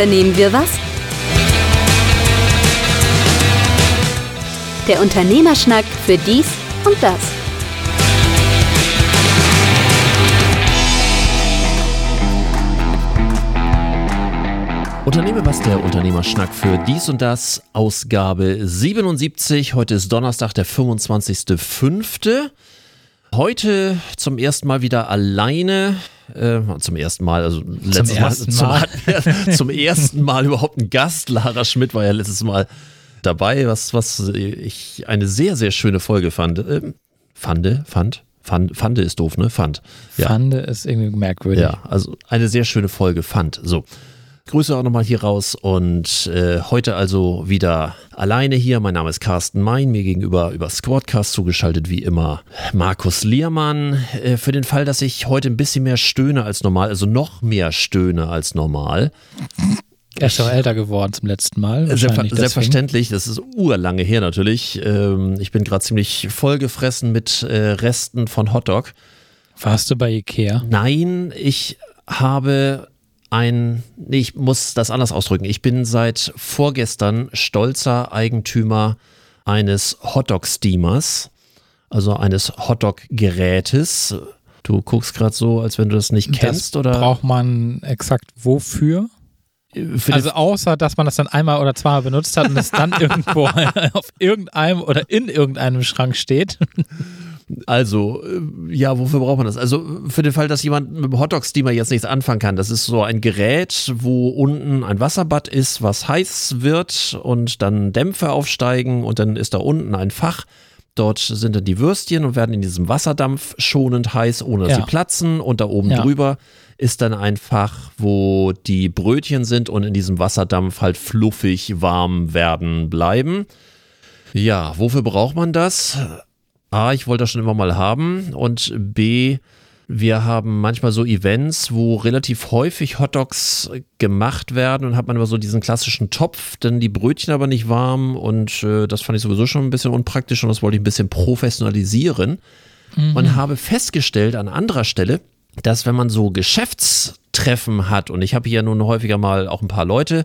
unternehmen wir was? Der Unternehmerschnack für dies und das. Unternehme was der Unternehmerschnack für dies und das, Ausgabe 77. Heute ist Donnerstag, der 25.05. Heute zum ersten Mal wieder alleine. Äh, zum ersten Mal, also letztes zum ersten Mal, Mal. Zum, zum ersten Mal überhaupt ein Gast. Lara Schmidt war ja letztes Mal dabei, was, was ich eine sehr, sehr schöne Folge fand. Ähm, fande, fand, fand, fande ist doof, ne? Fand. Ja. Fande ist irgendwie merkwürdig. Ja, also eine sehr schöne Folge fand. So. Grüße auch nochmal hier raus und äh, heute also wieder alleine hier. Mein Name ist Carsten Mein, mir gegenüber über Squadcast zugeschaltet wie immer Markus Liermann. Äh, für den Fall, dass ich heute ein bisschen mehr stöhne als normal, also noch mehr stöhne als normal. Er ist doch älter geworden zum letzten Mal. Selbstver wahrscheinlich deswegen. selbstverständlich, das ist urlange her natürlich. Ähm, ich bin gerade ziemlich vollgefressen mit äh, Resten von Hotdog. Warst du bei Ikea? Nein, ich habe ein, nee, ich muss das anders ausdrücken. Ich bin seit vorgestern stolzer Eigentümer eines Hotdog-Steamers, also eines Hotdog-Gerätes. Du guckst gerade so, als wenn du das nicht kennst, das oder? Braucht man exakt wofür? Für Also außer, dass man das dann einmal oder zweimal benutzt hat und es dann irgendwo auf irgendeinem oder in irgendeinem Schrank steht. Also, äh, ja, wofür braucht man das? Also, für den Fall, dass jemand mit dem Hotdog-Steamer jetzt nichts anfangen kann, das ist so ein Gerät, wo unten ein Wasserbad ist, was heiß wird und dann Dämpfe aufsteigen und dann ist da unten ein Fach. Dort sind dann die Würstchen und werden in diesem Wasserdampf schonend heiß, ohne dass Ja. sie platzen. Und da oben Ja. drüber ist dann ein Fach, wo die Brötchen sind und in diesem Wasserdampf halt fluffig warm werden bleiben. Ja, wofür braucht man das? A, ich wollte das schon immer mal haben und B, wir haben manchmal so Events, wo relativ häufig Hotdogs gemacht werden und hat man immer so diesen klassischen Topf, dann die Brötchen aber nicht warm und äh, das fand ich sowieso schon ein bisschen unpraktisch und das wollte ich ein bisschen professionalisieren und habe festgestellt an anderer Stelle, dass wenn man so Geschäftstreffen hat und ich habe hier nun häufiger mal auch ein paar Leute,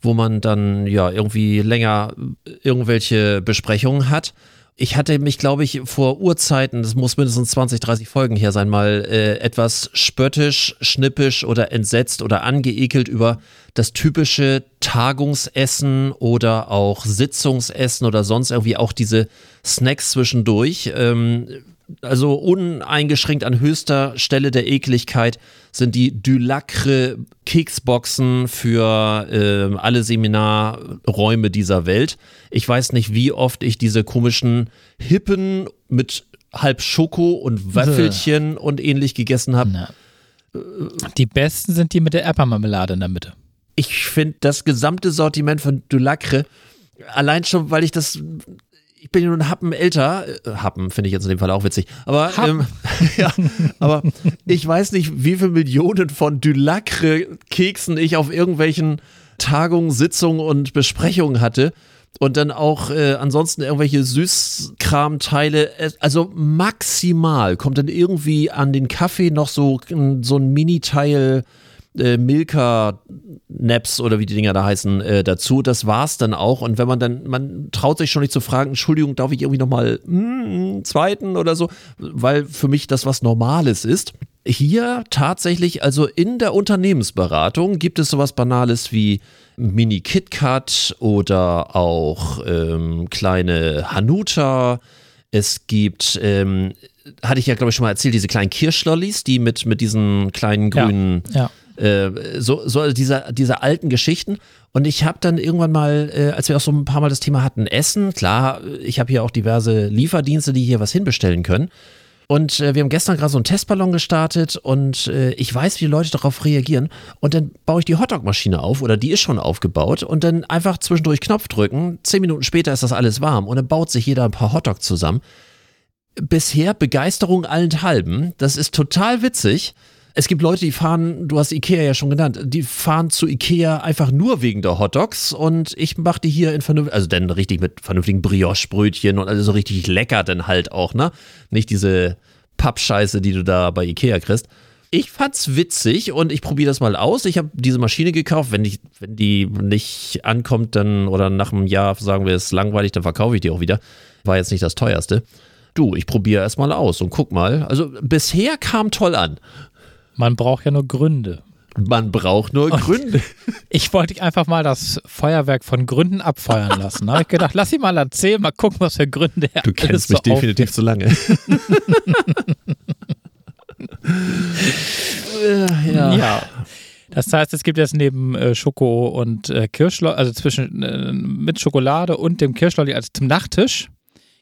wo man dann ja irgendwie länger irgendwelche Besprechungen hat. Ich hatte mich, glaube ich, vor Urzeiten, das muss mindestens 20, 30 Folgen her sein, mal äh, etwas spöttisch, schnippisch oder entsetzt oder angeekelt über das typische Tagungsessen oder auch Sitzungsessen oder sonst irgendwie auch diese Snacks zwischendurch. Ähm, also uneingeschränkt an höchster Stelle der Ekligkeit sind die Dulacre Keksboxen für äh, alle Seminarräume dieser Welt. Ich weiß nicht, wie oft ich diese komischen Hippen mit halb Schoko und Waffelchen und ähnlich gegessen habe. Die besten sind die mit der Erdbeermarmelade in der Mitte. Ich finde das gesamte Sortiment von Dulacre, allein schon, weil ich das ich bin ja nun Happen älter, äh, Happen finde ich jetzt in dem Fall auch witzig, aber, ähm, ja, aber ich weiß nicht, wie viele Millionen von Dulacre-Keksen ich auf irgendwelchen Tagungen, Sitzungen und Besprechungen hatte und dann auch äh, ansonsten irgendwelche Süßkramteile, äh, also maximal kommt dann irgendwie an den Kaffee noch so, so ein Mini-Teil äh, Milka Naps oder wie die Dinger da heißen äh, dazu. Das war's dann auch. Und wenn man dann, man traut sich schon nicht zu fragen, Entschuldigung, darf ich irgendwie nochmal einen zweiten oder so, weil für mich das was Normales ist. Hier tatsächlich, also in der Unternehmensberatung gibt es sowas Banales wie Mini KitKat oder auch ähm, kleine Hanuta. Es gibt, ähm, hatte ich ja glaube ich schon mal erzählt, diese kleinen Kirschlollis, die mit, mit diesen kleinen grünen Ja. Äh, so, so also diese, diese alten Geschichten. Und ich habe dann irgendwann mal, äh, als wir auch so ein paar Mal das Thema hatten, Essen, klar, ich habe hier auch diverse Lieferdienste, die hier was hinbestellen können. Und äh, wir haben gestern gerade so einen Testballon gestartet und äh, ich weiß, wie die Leute darauf reagieren. Und dann baue ich die Hotdog-Maschine auf oder die ist schon aufgebaut und dann einfach zwischendurch Knopf drücken. Zehn Minuten später ist das alles warm und dann baut sich jeder ein paar Hotdogs zusammen. Bisher Begeisterung allenthalben. Das ist total witzig. Es gibt Leute, die fahren, du hast Ikea ja schon genannt, die fahren zu Ikea einfach nur wegen der Hotdogs und ich mache die hier in vernünftigen, also dann richtig mit vernünftigen Brioche-Brötchen und alles so richtig lecker dann halt auch, ne? Nicht diese Pappscheiße, die du da bei Ikea kriegst. ich fand's witzig und ich probiere das mal aus. Ich habe diese Maschine gekauft. Wenn, ich, wenn die nicht ankommt, dann oder nach einem Jahr sagen wir, es ist langweilig, dann verkaufe ich die auch wieder. War jetzt nicht das teuerste. Du, ich probiere erst mal aus und guck mal. Also bisher kam toll an. Man braucht ja nur Gründe. Man braucht nur Gründe. Ich wollte einfach mal das Feuerwerk von Gründen abfeuern lassen. Da habe ich gedacht, lass ihn mal erzählen, mal gucken, was für Gründe er Du kennst mich so definitiv zu lange. Ja. ja. Das heißt, es gibt jetzt neben äh, Schoko und äh, Kirschlolli, also zwischen äh, mit Schokolade und dem Kirschlolli als zum Nachtisch,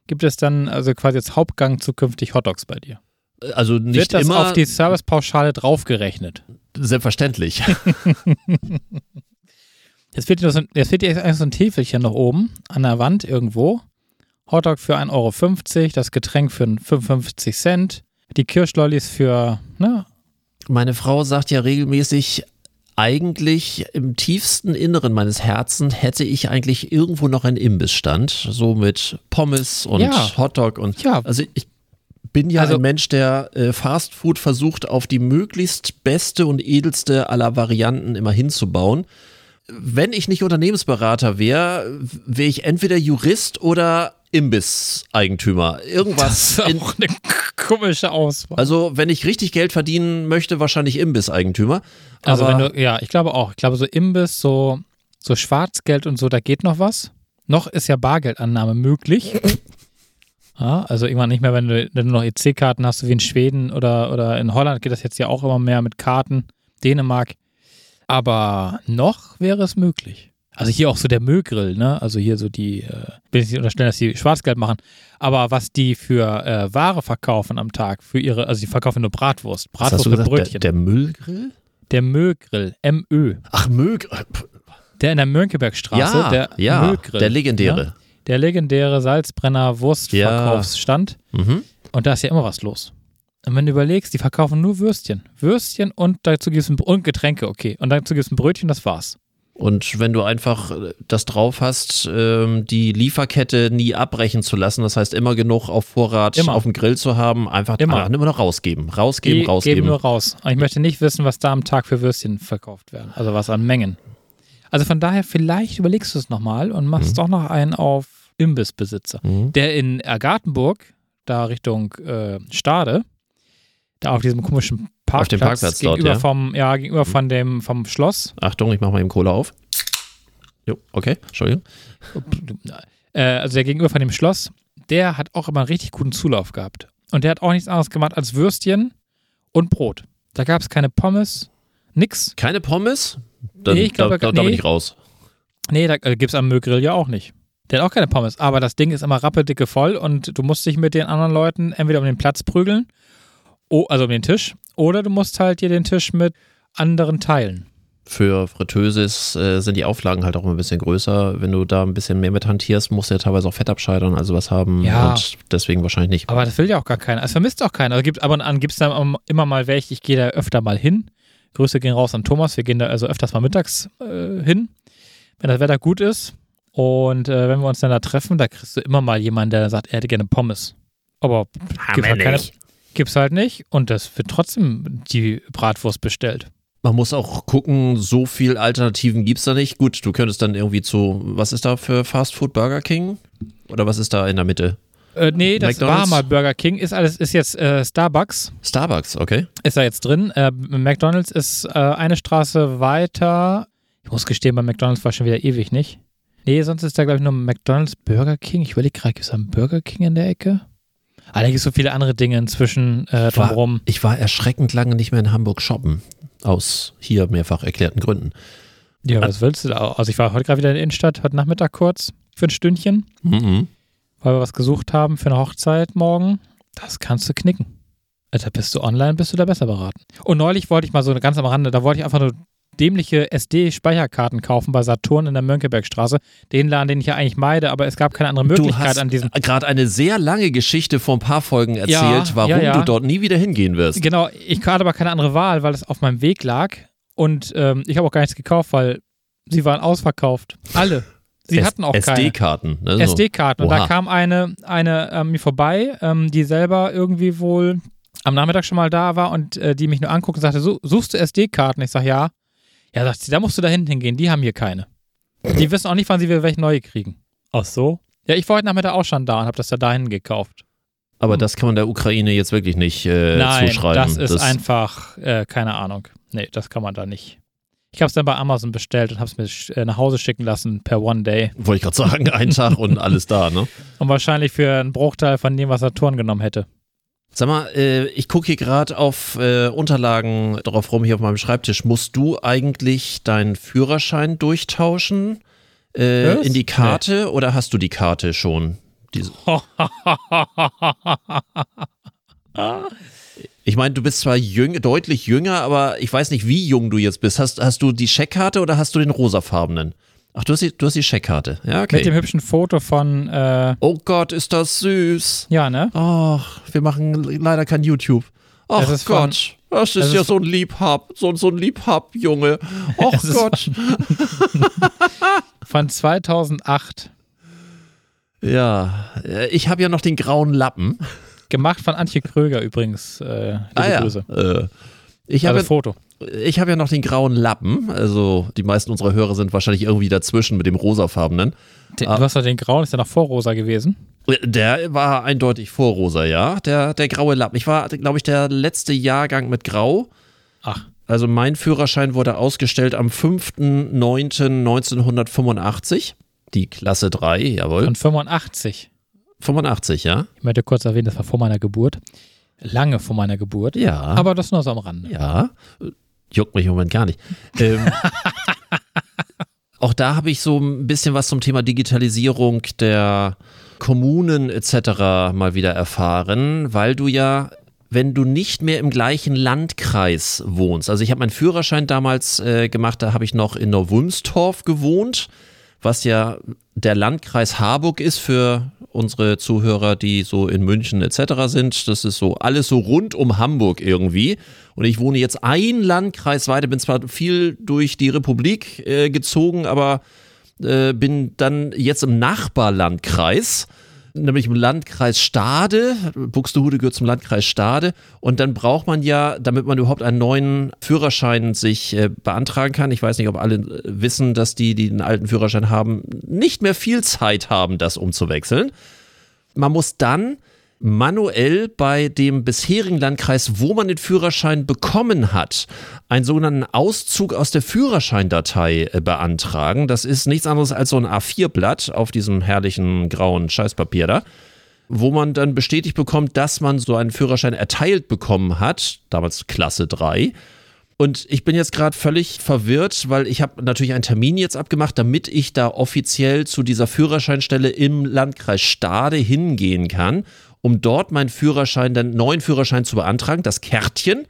gibt es dann also quasi als Hauptgang zukünftig Hotdogs bei dir. Also nicht Wird das immer auf die Servicepauschale draufgerechnet? selbstverständlich. Jetzt fehlt dir, noch so, ein- jetzt fehlt dir eigentlich so ein Täfelchen noch oben an der Wand irgendwo. Hotdog für 1,50 Euro, das Getränk für 55 Cent, die Kirschlollis für, ne, Meine Frau sagt ja regelmäßig, eigentlich im tiefsten Inneren meines Herzens hätte ich eigentlich irgendwo noch einen Imbissstand, so mit Pommes und Ja. Hotdog und Ja. also ich bin ja Also- ein Mensch, der äh, Fast Food versucht, auf die möglichst beste und edelste aller Varianten immer hinzubauen. Wenn ich nicht Unternehmensberater wäre, wäre ich entweder Jurist oder Imbisseigentümer. Irgendwas das ist auch eine komische Auswahl. also, wenn ich richtig Geld verdienen möchte, wahrscheinlich Imbisseigentümer. Also wenn du, ja, ich glaube auch. Ich glaube, so Imbiss, so, so Schwarzgeld und so, da geht noch was. Noch ist ja Bargeldannahme möglich. Ja, also irgendwann nicht mehr, wenn du, wenn du noch EC-Karten hast, wie in Schweden oder, oder in Holland geht das jetzt ja auch immer mehr mit Karten. Dänemark. Aber noch wäre es möglich. Also hier auch so der Müllgrill, ne? Also hier so die, äh, will ich nicht unterstellen, dass die Schwarzgeld machen, aber was die für äh, Ware verkaufen am Tag, für ihre, also die verkaufen nur Bratwurst, Bratwurst mit? Brötchen. Der, der Müllgrill? Der Müllgrill, MÖ. Ach, Müllgrill. Der in der Mönckebergstraße, Ja, der ja, Müllgrill. der legendäre. Ja, der legendäre Salzbrenner Wurstverkaufsstand. Mhm. Und da ist ja immer was los. Und wenn du überlegst, die verkaufen nur Würstchen. Würstchen und dazu gibt es ein, und Getränke, okay. Und dazu gibt es ein Brötchen, das war's. Und wenn du einfach äh, das drauf hast, ähm, die Lieferkette nie abbrechen zu lassen, das heißt immer genug auf Vorrat Immer. auf dem Grill zu haben, einfach Immer. einfach immer noch rausgeben. Rausgeben, Die rausgeben. geben nur raus. Und ich möchte nicht wissen, was da am Tag für Würstchen verkauft werden. Also was an Mengen. Also von daher, vielleicht überlegst du es nochmal und machst doch noch einen auf Imbissbesitzer. Mhm. Der in Ergartenburg, da Richtung äh, Stade, da auf diesem komischen Parkplatz, Auf dem Parkplatz dort, gegenüber ja. vom, ja, gegenüber von dem, vom Schloss. Achtung, ich mache mal eben Cola auf. Jo, okay, Entschuldigung. Äh, also der gegenüber von dem Schloss, der hat auch immer einen richtig guten Zulauf gehabt. Und der hat auch nichts anderes gemacht als Würstchen und Brot. Da gab es keine Pommes, nix. Keine Pommes? Dann, Nee, ich glaube, da, da, da bin ich raus. Nee, da äh, gibt es am Müllgrill ja auch nicht. Der hat auch keine Pommes. Aber das Ding ist immer rappeldicke voll und du musst dich mit den anderen Leuten entweder um den Platz prügeln, also um den Tisch, oder du musst halt dir den Tisch mit anderen teilen. Für Fritteuses äh, sind die Auflagen halt auch immer ein bisschen größer. Wenn du da ein bisschen mehr mit hantierst, musst du ja teilweise auch Fett abscheidern, also was haben. Ja. Und deswegen wahrscheinlich nicht. Aber das will ja auch gar keiner. Es vermisst auch keiner. Also gibt, ab und an gibt es da immer mal welche, ich gehe da öfter mal hin. Grüße gehen raus an Thomas. Wir gehen da also öfters mal mittags äh, hin, wenn das Wetter gut ist. Und äh, wenn wir uns dann da treffen, da kriegst du immer mal jemanden, der sagt, er hätte gerne Pommes. Aber gibt's halt, keine, gibt's halt nicht. Und das wird trotzdem die Bratwurst bestellt. Man muss auch gucken, so viel Alternativen gibt es da nicht. Gut, du könntest dann irgendwie zu, was ist da für Fast Food Burger King? Oder was ist da in der Mitte? Äh, nee, das McDonald's? war mal Burger King. Ist alles, ist jetzt äh, Starbucks. Starbucks, okay. ist da jetzt drin. Äh, McDonalds ist äh, eine Straße weiter. Ich muss gestehen, bei McDonalds war schon wieder ewig nicht. Nee, sonst ist da, glaube ich, nur McDonalds Burger King. Ich überlege gerade, gibt es da einen Burger King in der Ecke? Ah, da gibt es so viele andere Dinge inzwischen äh, War, drumherum. ich war erschreckend lange nicht mehr in Hamburg shoppen. Aus hier mehrfach erklärten Gründen. Ja, was willst du da? Also ich war heute gerade wieder in der Innenstadt, heute Nachmittag kurz für ein Stündchen, Mhm. Weil wir was gesucht haben für eine Hochzeit morgen. Das kannst du knicken. Da bist du online, bist du da besser beraten. Und neulich wollte ich mal so ganz am Rande, da wollte ich einfach nur dämliche SD-Speicherkarten kaufen bei Saturn in der Mönckebergstraße. Den Laden, den ich ja eigentlich meide, aber es gab keine andere Du Möglichkeit hast an diesem. gerade eine sehr lange Geschichte vor ein paar Folgen erzählt, Ja, warum ja, ja. du dort nie wieder hingehen wirst. Genau, ich hatte aber keine andere Wahl, weil es auf meinem Weg lag. Und ähm, ich habe auch gar nichts gekauft, weil sie waren ausverkauft. Alle. Sie hatten auch keine. SD-Karten. Ne. SD-Karten. Und da kam eine, eine ähm, mir vorbei, ähm, die selber irgendwie wohl am Nachmittag schon mal da war und äh, die mich nur anguckt und sagte, "Su- suchst du SD-Karten? Ich sag ja. Ja, sagt sie, da musst du da hinten hingehen, die haben hier keine. Die wissen auch nicht, wann sie wieder welche neue kriegen. Ach so? Ja, ich war heute Nachmittag auch schon da und habe das ja dahin gekauft. Aber das kann man der Ukraine jetzt wirklich nicht äh. Nein, zuschreiben. das ist einfach, äh, keine Ahnung. Nee, das kann man da nicht. Ich habe es dann bei Amazon bestellt und habe es mir äh, nach Hause schicken lassen per One Day. Wollte ich gerade sagen, ein Tag und alles da, ne? Und wahrscheinlich für einen Bruchteil von dem, was Saturn genommen hätte. Sag mal, äh, ich gucke hier gerade auf äh, Unterlagen drauf rum hier auf meinem Schreibtisch. Musst du eigentlich deinen Führerschein durchtauschen äh, in die Karte oder hast du die Karte schon? Diese, ich meine, du bist zwar jüng, deutlich jünger, aber ich weiß nicht, wie jung du jetzt bist. Hast, hast du die Scheckkarte oder hast du den rosafarbenen? Ach, du hast die, du hast die Scheckkarte. Ja, Mit dem okay. hübschen Foto von, äh, Oh Gott, ist das süß. ja, ne? Ach, wir machen leider kein YouTube. Ach ist von- Gott, das ist ja ist- so ein Liebhab, so, so ein Liebhab, Junge. Ach Gott. Von 2008. Ja, äh, ich habe ja noch den grauen Lappen. Gemacht von Antje Kröger übrigens. Äh, Ah ja. Grüße. Äh, ich Also habe Foto. ich hab ja noch den grauen Lappen. Also die meisten unserer Hörer sind wahrscheinlich irgendwie dazwischen mit dem rosafarbenen. Den, Ah. Du hast doch den grauen, ist ja noch vor rosa gewesen. Der war eindeutig vor rosa, ja. Der, der graue Lappen. Ich war, glaube ich, der letzte Jahrgang mit grau. Ach, Also mein Führerschein wurde ausgestellt am 5.9.1985. Die Klasse 3, jawohl. von 85. 85, ja? Ich möchte kurz erwähnen, das war vor meiner Geburt. Lange vor meiner Geburt. Ja. Aber das nur so am Rande. ja. Juckt mich im Moment gar nicht. Ähm, auch da habe ich so ein bisschen was zum Thema Digitalisierung der Kommunen etc. mal wieder erfahren, weil du ja, wenn du nicht mehr im gleichen Landkreis wohnst, also ich habe meinen Führerschein damals äh, gemacht, da habe ich noch in Neuwulmstorf gewohnt, was ja der Landkreis Harburg ist für unsere Zuhörer, die so in München etc. sind. Das ist so alles so rund um Hamburg irgendwie. Und ich wohne jetzt ein Landkreis weiter, bin zwar viel durch die Republik äh, gezogen, aber äh, bin dann jetzt im Nachbarlandkreis, nämlich im Landkreis Stade. Buxtehude gehört zum Landkreis Stade. Und dann braucht man ja, damit man überhaupt einen neuen Führerschein sich äh, beantragen kann, ich weiß nicht, ob alle äh, wissen, dass die, die einen alten Führerschein haben, nicht mehr viel Zeit haben, das umzuwechseln. Man muss dann manuell bei dem bisherigen Landkreis, wo man den Führerschein bekommen hat, einen sogenannten Auszug aus der Führerscheindatei äh, beantragen. Das ist nichts anderes als so ein A4-Blatt auf diesem herrlichen grauen Scheißpapier da, wo man dann bestätigt bekommt, dass man so einen Führerschein erteilt bekommen hat, damals Klasse 3. Und ich bin jetzt gerade völlig verwirrt, weil ich habe natürlich einen Termin jetzt abgemacht, damit ich da offiziell zu dieser Führerscheinstelle im Landkreis Stade hingehen kann, um dort meinen Führerschein, den neuen Führerschein zu beantragen, das Kärtchen.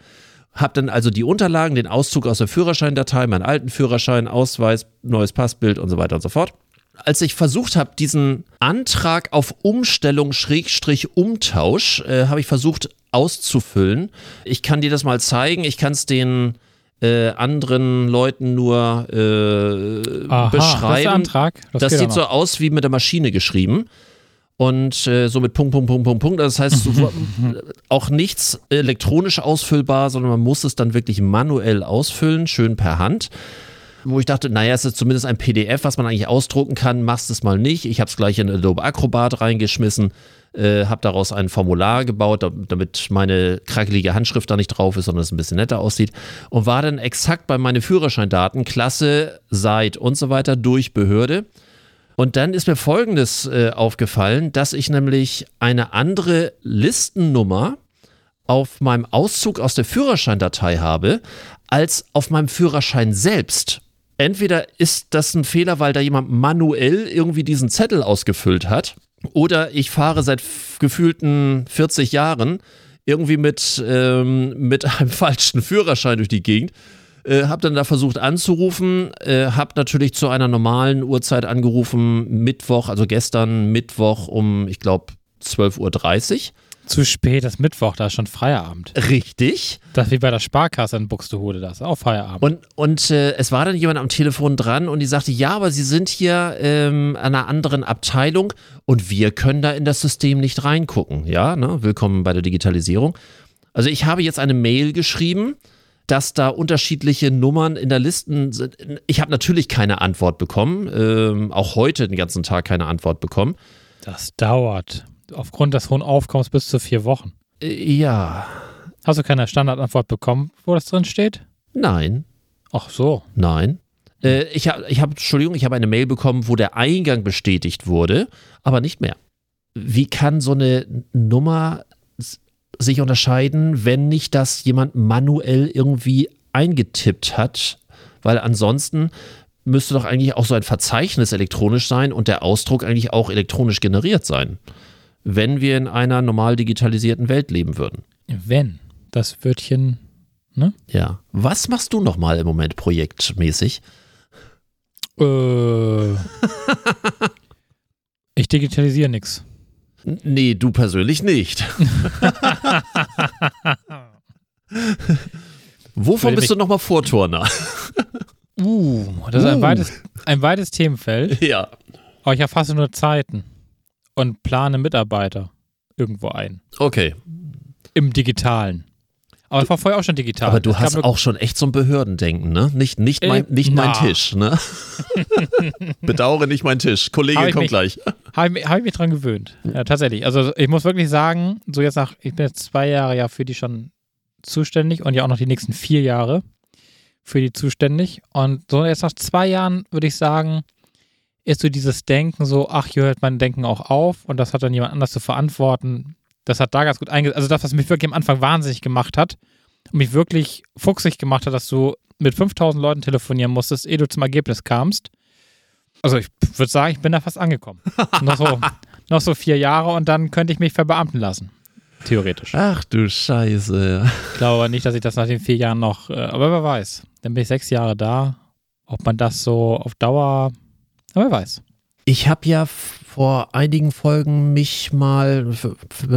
Hab dann also die Unterlagen, den Auszug aus der Führerscheindatei, meinen alten Führerschein, Ausweis, neues Passbild und so weiter und so fort. Als ich versucht habe, diesen Antrag auf Umstellung Schrägstrich Umtausch, äh, habe ich versucht auszufüllen. Ich kann dir das mal zeigen. Ich kann es den äh, anderen Leuten nur äh, Aha, das beschreiben. Antrag. Das, Das sieht so aus wie mit der Maschine geschrieben. Und äh, so mit Punkt, Punkt, Punkt, Punkt, Punkt. Das heißt, so, auch nichts elektronisch ausfüllbar, sondern man muss es dann wirklich manuell ausfüllen, schön per Hand. Wo ich dachte, naja, es ist zumindest ein PDF, was man eigentlich ausdrucken kann, machst es mal nicht. Ich habe es gleich in Adobe Acrobat reingeschmissen, äh, habe daraus ein Formular gebaut, da- damit meine krakelige Handschrift da nicht drauf ist, sondern es ein bisschen netter aussieht. Und war dann exakt bei meinen Führerscheindaten, Klasse, Seit und so weiter durch Behörde. Und dann ist mir Folgendes äh, aufgefallen, dass ich nämlich eine andere Listennummer auf meinem Auszug aus der Führerscheindatei habe, als auf meinem Führerschein selbst. Entweder ist das ein Fehler, weil da jemand manuell irgendwie diesen Zettel ausgefüllt hat, oder ich fahre seit gefühlten 40 Jahren irgendwie mit, ähm, mit einem falschen Führerschein durch die Gegend. Äh, hab dann da versucht anzurufen, äh, hab natürlich zu einer normalen Uhrzeit angerufen, Mittwoch, also gestern Mittwoch um, ich glaube, 12.30 Uhr. Zu spät, das ist Mittwoch, da ist schon Feierabend. Richtig. Das ist wie bei der Sparkasse in Buxtehude, das ist auch Feierabend. Und, und äh, es war dann jemand am Telefon dran und die sagte, ja, aber Sie sind hier ähm, an einer anderen Abteilung und wir können da in das System nicht reingucken. Ja, ne? willkommen bei der Digitalisierung. Also ich habe jetzt eine Mail geschrieben, dass da unterschiedliche Nummern in der Liste sind. Ich habe natürlich keine Antwort bekommen, ähm, auch heute den ganzen Tag keine Antwort bekommen. Das dauert. Aufgrund des hohen Aufkommens bis zu vier Wochen. Äh, ja, Hast du keine Standardantwort bekommen, wo das drin steht? nein, Ach so. nein. Äh, ich habe, ich hab, Entschuldigung, ich habe eine Mail bekommen, wo der Eingang bestätigt wurde, aber nicht mehr. Wie kann so eine Nummer sich unterscheiden, wenn nicht das jemand manuell irgendwie eingetippt hat? Weil ansonsten müsste doch eigentlich auch so ein Verzeichnis elektronisch sein und der Ausdruck eigentlich auch elektronisch generiert sein, wenn wir in einer normal digitalisierten Welt leben würden. Wenn das Wörtchen. Ja. Was machst du nochmal im Moment projektmäßig? Äh, ich digitalisiere nichts. Nee, du persönlich nicht. Wovon bist du nochmal Vorturner? Uh, das ist ein Uh. weites, ein weites Themenfeld. ja. Aber ich erfasse nur Zeiten und plane Mitarbeiter irgendwo ein. Okay. Im Digitalen. Aber es war vorher auch schon digital. Aber du gab hast auch schon echt so ein Behördendenken, ne? Nicht, nicht, mein, Äh, nicht mein. Tisch, ne? Bedauere nicht mein Tisch. Ich kommt mich- gleich. Habe ich, mich- hab ich mich dran gewöhnt. Ja, tatsächlich. Also ich muss wirklich sagen, so jetzt nach, ich bin jetzt zwei Jahre ja für die schon zuständig und ja auch noch die nächsten vier Jahre für die zuständig. Und so jetzt nach zwei Jahren würde ich sagen, ist so dieses Denken so, ach, hier hört mein Denken auch auf und das hat dann jemand anders zu verantworten. Das hat da ganz gut eingesetzt. Also das, was mich wirklich am Anfang wahnsinnig gemacht hat und mich wirklich fuchsig gemacht hat, dass du mit 5000 Leuten telefonieren musstest, ehe du zum Ergebnis kamst. Also ich würde sagen, ich bin da fast angekommen. noch, so, noch so vier Jahre und dann könnte ich mich verbeamten lassen. Theoretisch. Ach du Scheiße. Ich glaube nicht, dass ich das nach den vier Jahren noch, äh, aber wer weiß. Dann bin ich sechs Jahre da. Ob man das so auf Dauer, aber wer weiß. Ich habe ja vor einigen Folgen mich mal,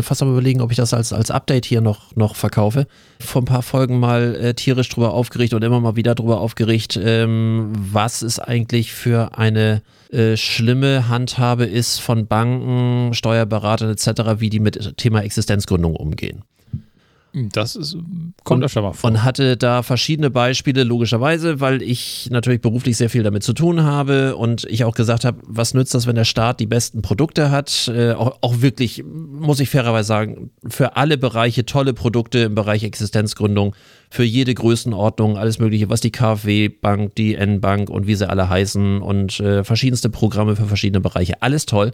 fast am überlegen, ob ich das als, als Update hier noch, noch verkaufe, vor ein paar Folgen mal äh, tierisch drüber aufgeregt und immer mal wieder drüber aufgeregt, ähm, was es eigentlich für eine äh, schlimme Handhabe ist von Banken, Steuerberatern etc., wie die mit Thema Existenzgründung umgehen. Das ist, kommt Und- öfter mal vor. Und hatte da verschiedene Beispiele, logischerweise, weil ich natürlich beruflich sehr viel damit zu tun habe und ich auch gesagt habe, was nützt das, wenn der Staat die besten Produkte hat? Äh, auch, auch wirklich, muss ich fairerweise sagen, für alle Bereiche tolle Produkte im Bereich Existenzgründung, für jede Größenordnung, alles Mögliche, was die KfW-Bank, die N-Bank und wie sie alle heißen und äh, verschiedenste Programme für verschiedene Bereiche, alles toll.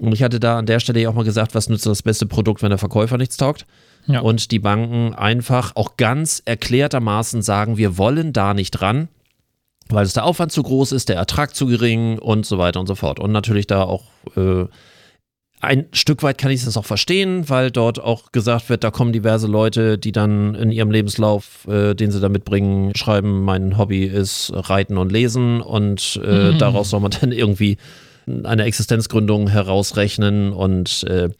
Und ich hatte da an der Stelle ja auch mal gesagt, was nützt das beste Produkt, wenn der Verkäufer nichts taugt? Ja. Und die Banken einfach auch ganz erklärtermaßen sagen, wir wollen da nicht ran, weil es der Aufwand zu groß ist, der Ertrag zu gering und so weiter und so fort. Und natürlich da auch äh, ein Stück weit kann ich das auch verstehen, weil dort auch gesagt wird, da kommen diverse Leute, die dann in ihrem Lebenslauf, äh, den sie da mitbringen, schreiben, mein Hobby ist Reiten und Lesen und äh, Mhm. daraus soll man dann irgendwie eine Existenzgründung herausrechnen und äh,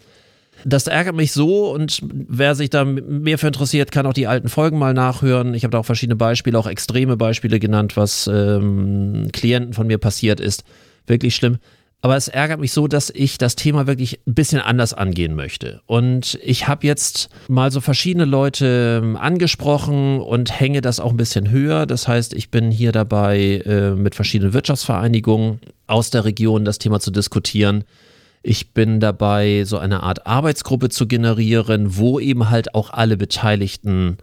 das ärgert mich so und wer sich da mehr für interessiert, kann auch die alten Folgen mal nachhören. Ich habe da auch verschiedene Beispiele, auch extreme Beispiele genannt, was ähm, Klienten von mir passiert ist. Wirklich schlimm. Aber es ärgert mich so, dass ich das Thema wirklich ein bisschen anders angehen möchte. Und ich habe jetzt mal so verschiedene Leute ähm, angesprochen und hänge das auch ein bisschen höher. Das heißt, ich bin hier dabei, äh, mit verschiedenen Wirtschaftsvereinigungen aus der Region das Thema zu diskutieren. Ich bin dabei, so eine Art Arbeitsgruppe zu generieren, wo eben halt auch alle Beteiligten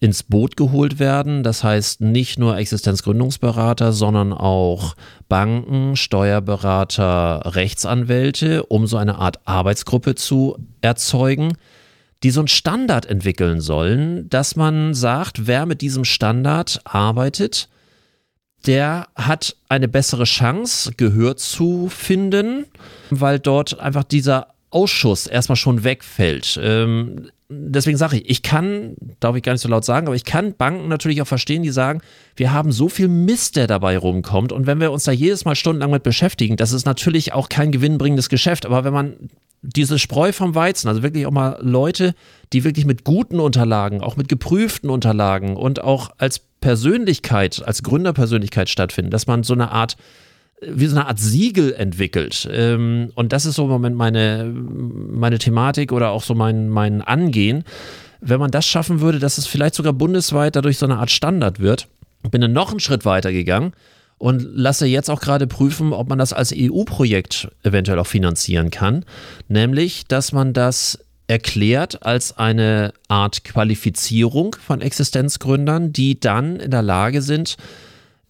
ins Boot geholt werden. Das heißt nicht nur Existenzgründungsberater, sondern auch Banken, Steuerberater, Rechtsanwälte, um so eine Art Arbeitsgruppe zu erzeugen, die so einen Standard entwickeln sollen, dass man sagt, wer mit diesem Standard arbeitet, der hat eine bessere Chance, Gehör zu finden, weil dort einfach dieser Ausschuss erstmal schon wegfällt. Ähm, deswegen sage ich, ich kann, darf ich gar nicht so laut sagen, aber ich kann Banken natürlich auch verstehen, die sagen, wir haben so viel Mist, der dabei rumkommt und wenn wir uns da jedes Mal stundenlang mit beschäftigen, das ist natürlich auch kein gewinnbringendes Geschäft, aber wenn man diese Spreu vom Weizen, also wirklich auch mal Leute, die wirklich mit guten Unterlagen, auch mit geprüften Unterlagen und auch als Persönlichkeit, als Gründerpersönlichkeit stattfinden, dass man so eine Art wie so eine Art Siegel entwickelt. Ähm, und das ist so im Moment meine, meine Thematik oder auch so mein, mein Angehen. wenn man das schaffen würde, dass es vielleicht sogar bundesweit dadurch so eine Art Standard wird. Bin dann noch einen Schritt weiter gegangen und lasse jetzt auch gerade prüfen, ob man das als EU-Projekt eventuell auch finanzieren kann. Nämlich, dass man das erklärt als eine Art Qualifizierung von Existenzgründern, die dann in der Lage sind,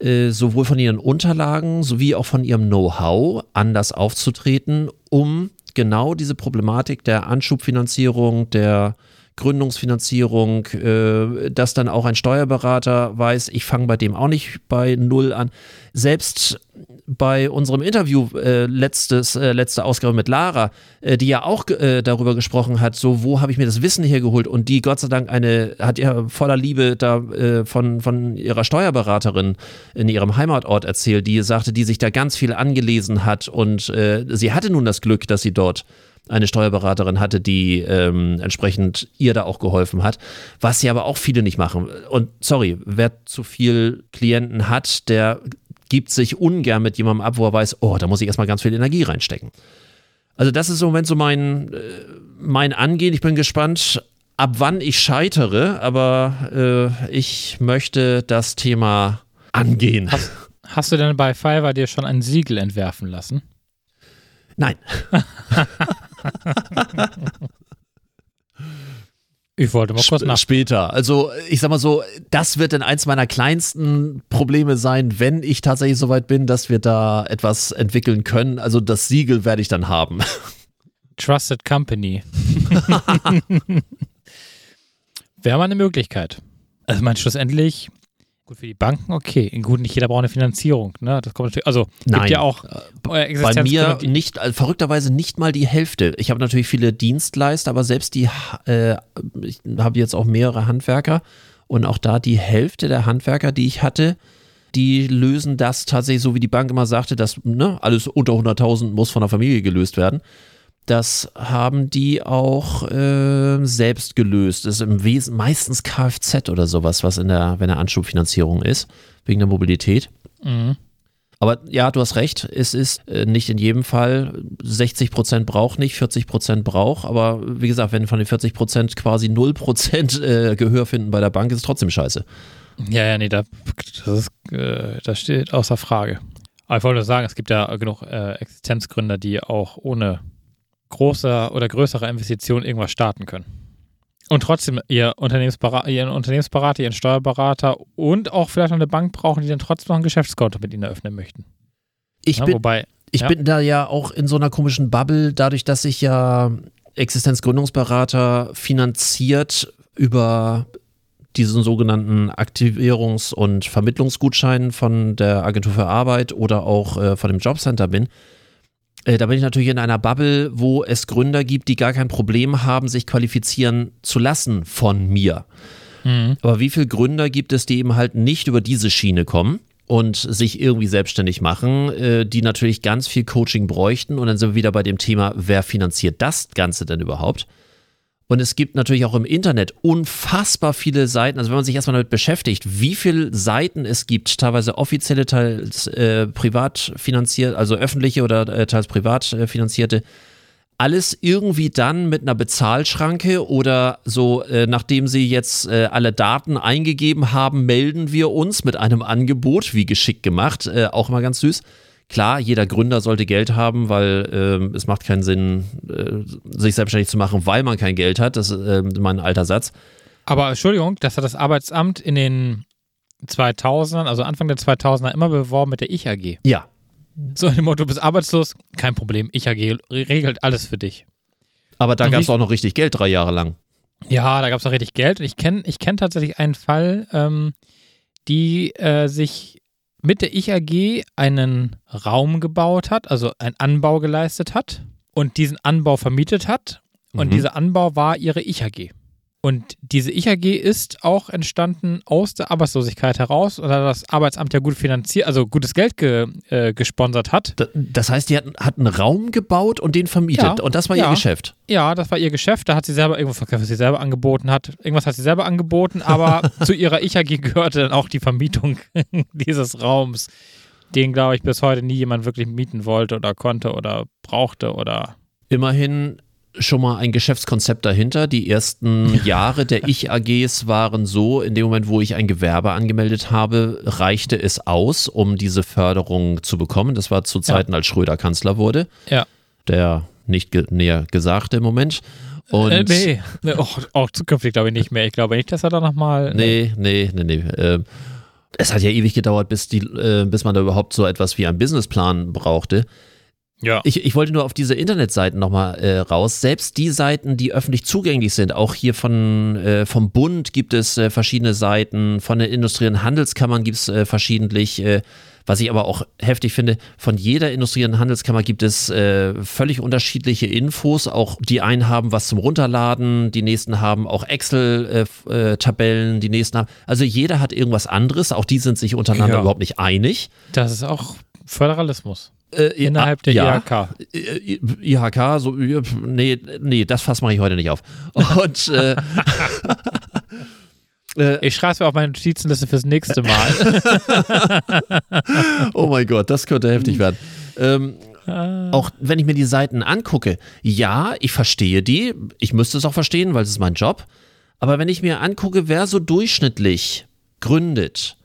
äh, sowohl von ihren Unterlagen sowie auch von ihrem Know-how anders aufzutreten, um genau diese Problematik der Anschubfinanzierung, der Gründungsfinanzierung, äh, dass dann auch ein Steuerberater weiß, ich fange bei dem auch nicht bei Null an. Selbst bei unserem Interview äh, letztes, äh, letzte Ausgabe mit Lara, äh, die ja auch äh, darüber gesprochen hat, so wo habe ich mir das Wissen hergeholt und die Gott sei Dank eine, hat ja voller Liebe da äh, von, von ihrer Steuerberaterin in ihrem Heimatort erzählt, die sagte, die sich da ganz viel angelesen hat und äh, sie hatte nun das Glück, dass sie dort eine Steuerberaterin hatte, die ähm, entsprechend ihr da auch geholfen hat, was sie aber auch viele nicht machen. Und sorry, wer zu viel Klienten hat, der gibt sich ungern mit jemandem ab, wo er weiß, oh, da muss ich erstmal ganz viel Energie reinstecken. Also das ist im Moment so mein, äh, mein Angehen. Ich bin gespannt, ab wann ich scheitere, aber äh, ich möchte das Thema angehen. Hast, hast du denn bei Fiverr dir schon ein Siegel entwerfen lassen? Nein. Ich wollte mal kurz nach. Später. Also, ich sag mal so, das wird dann eins meiner kleinsten Probleme sein, wenn ich tatsächlich soweit bin, dass wir da etwas entwickeln können. Also, das Siegel werde ich dann haben. Trusted Company. Wäre mal eine Möglichkeit. Also, ich meine, schlussendlich Gut, für die Banken okay. Gut, nicht jeder braucht eine Finanzierung. Ne? Das kommt natürlich, also Nein. gibt ja auch äh, bei mir nicht, also verrückterweise nicht mal die Hälfte. Ich habe natürlich viele Dienstleister, aber selbst die, äh, ich habe jetzt auch mehrere Handwerker und auch da die Hälfte der Handwerker, die ich hatte, die lösen das tatsächlich so, wie die Bank immer sagte, dass ne, alles unter 100.000 muss von der Familie gelöst werden. Das haben die auch äh, selbst gelöst. Das ist im Wesen meistens Kfz oder sowas, was in der, wenn der Anschubfinanzierung ist, wegen der Mobilität. Mhm. Aber ja, du hast recht, es ist äh, nicht in jedem Fall, 60 Prozent braucht nicht, 40 Prozent braucht, aber wie gesagt, wenn von den 40 Prozent quasi 0 Prozent äh, Gehör finden bei der Bank, ist es trotzdem scheiße. Ja, ja, nee, da, das, ist, äh, das steht außer Frage. Aber ich wollte nur sagen, es gibt ja genug äh, Existenzgründer, die auch ohne großer oder größere Investitionen irgendwas starten können. Und trotzdem ihr Unternehmensberater, ihren Unternehmensberater, ihren Steuerberater und auch vielleicht noch eine Bank brauchen, die dann trotzdem noch ein Geschäftskonto mit ihnen eröffnen möchten. Ich, ja, bin, wobei, ich ja. bin da ja auch in so einer komischen Bubble, dadurch, dass ich ja Existenzgründungsberater finanziert über diesen sogenannten Aktivierungs- und Vermittlungsgutschein von der Agentur für Arbeit oder auch äh, von dem Jobcenter bin da bin ich natürlich in einer Bubble, wo es Gründer gibt, die gar kein Problem haben, sich qualifizieren zu lassen von mir. Mhm. Aber wie viele Gründer gibt es, die eben halt nicht über diese Schiene kommen? und sich irgendwie selbstständig machen, äh, die natürlich ganz viel Coaching bräuchten. Und dann sind wir wieder bei dem Thema, wer finanziert das Ganze denn überhaupt? Und es gibt natürlich auch im Internet unfassbar viele Seiten. Also wenn man sich erstmal damit beschäftigt, wie viele Seiten es gibt, teilweise offizielle, teils äh, privat finanziert, also öffentliche oder äh, teils privat äh, finanzierte, alles irgendwie dann mit einer Bezahlschranke oder so, äh, nachdem sie jetzt äh, alle Daten eingegeben haben, melden wir uns mit einem Angebot, wie geschickt gemacht, äh, auch mal ganz süß. Klar, jeder Gründer sollte Geld haben, weil äh, es macht keinen Sinn, äh, sich selbstständig zu machen, weil man kein Geld hat. Das ist äh, mein alter Satz. Aber Entschuldigung, das hat das Arbeitsamt in den 2000ern, also Anfang der 2000er, immer beworben mit der Ich-AG. Ja. So im Motto, du bist arbeitslos, kein Problem, Ich-AG regelt alles für dich. Aber da gab es auch noch richtig Geld drei Jahre lang. Ja, da gab es auch richtig Geld. Und ich kenne ich kenn tatsächlich einen Fall, ähm, die äh, sich mit der Ich AG einen Raum gebaut hat, also einen Anbau geleistet hat und diesen Anbau vermietet hat. Und mhm. dieser Anbau war ihre Ich AG. Und diese Ich AG ist auch entstanden aus der Arbeitslosigkeit heraus oder das Arbeitsamt ja gut finanziert, also gutes Geld ge, äh, gesponsert hat. Das heißt, die hat, hat einen Raum gebaut und den vermietet ja, und das war ja, ihr Geschäft. Ja, das war ihr Geschäft. Da hat sie selber irgendwas verkauft, was sie selber angeboten hat. Irgendwas hat sie selber angeboten, aber zu ihrer Ich AG gehörte dann auch die Vermietung dieses Raums, den glaube ich bis heute nie jemand wirklich mieten wollte oder konnte oder brauchte oder. Immerhin schon mal ein Geschäftskonzept dahinter. Die ersten Jahre der Ich-AGs waren so, in dem Moment, wo ich ein Gewerbe angemeldet habe, reichte es aus, um diese Förderung zu bekommen. Das war zu Zeiten, als Schröder Kanzler wurde. Ja. Der nicht ge näher gesagte im Moment. Und Äh, nee, nee auch, auch zukünftig glaube ich nicht mehr. Ich glaube nicht, dass er da nochmal. Nee, nee, nee, nee. Ähm, es hat ja ewig gedauert, bis, die, äh, bis man da überhaupt so etwas wie einen Businessplan brauchte. Ja. Ich, ich wollte nur auf diese Internetseiten nochmal äh, raus. Selbst die Seiten, die öffentlich zugänglich sind, auch hier von, äh, vom Bund gibt es äh, verschiedene Seiten, von den Industrie- und Handelskammern gibt es äh, verschiedentlich, äh, was ich aber auch heftig finde, von jeder Industrie- und Handelskammer gibt es äh, völlig unterschiedliche Infos. Auch die einen haben was zum Runterladen, die nächsten haben auch Excel-Tabellen, die nächsten haben. Also jeder hat irgendwas anderes. Auch die sind sich untereinander Ja. überhaupt nicht einig. Das ist auch Föderalismus. Äh, Innerhalb der ja. IHK. Äh, IHK, so, nee, nee, das Fass mache ich heute nicht auf. Und äh, äh, Ich schreibe es mir auf meine Notizenliste fürs nächste Mal. oh mein Gott, das könnte heftig werden. Ähm, Ah. auch wenn ich mir die Seiten angucke, ja, ich verstehe die, ich müsste es auch verstehen, weil es ist mein Job. Aber wenn ich mir angucke, wer so durchschnittlich gründet,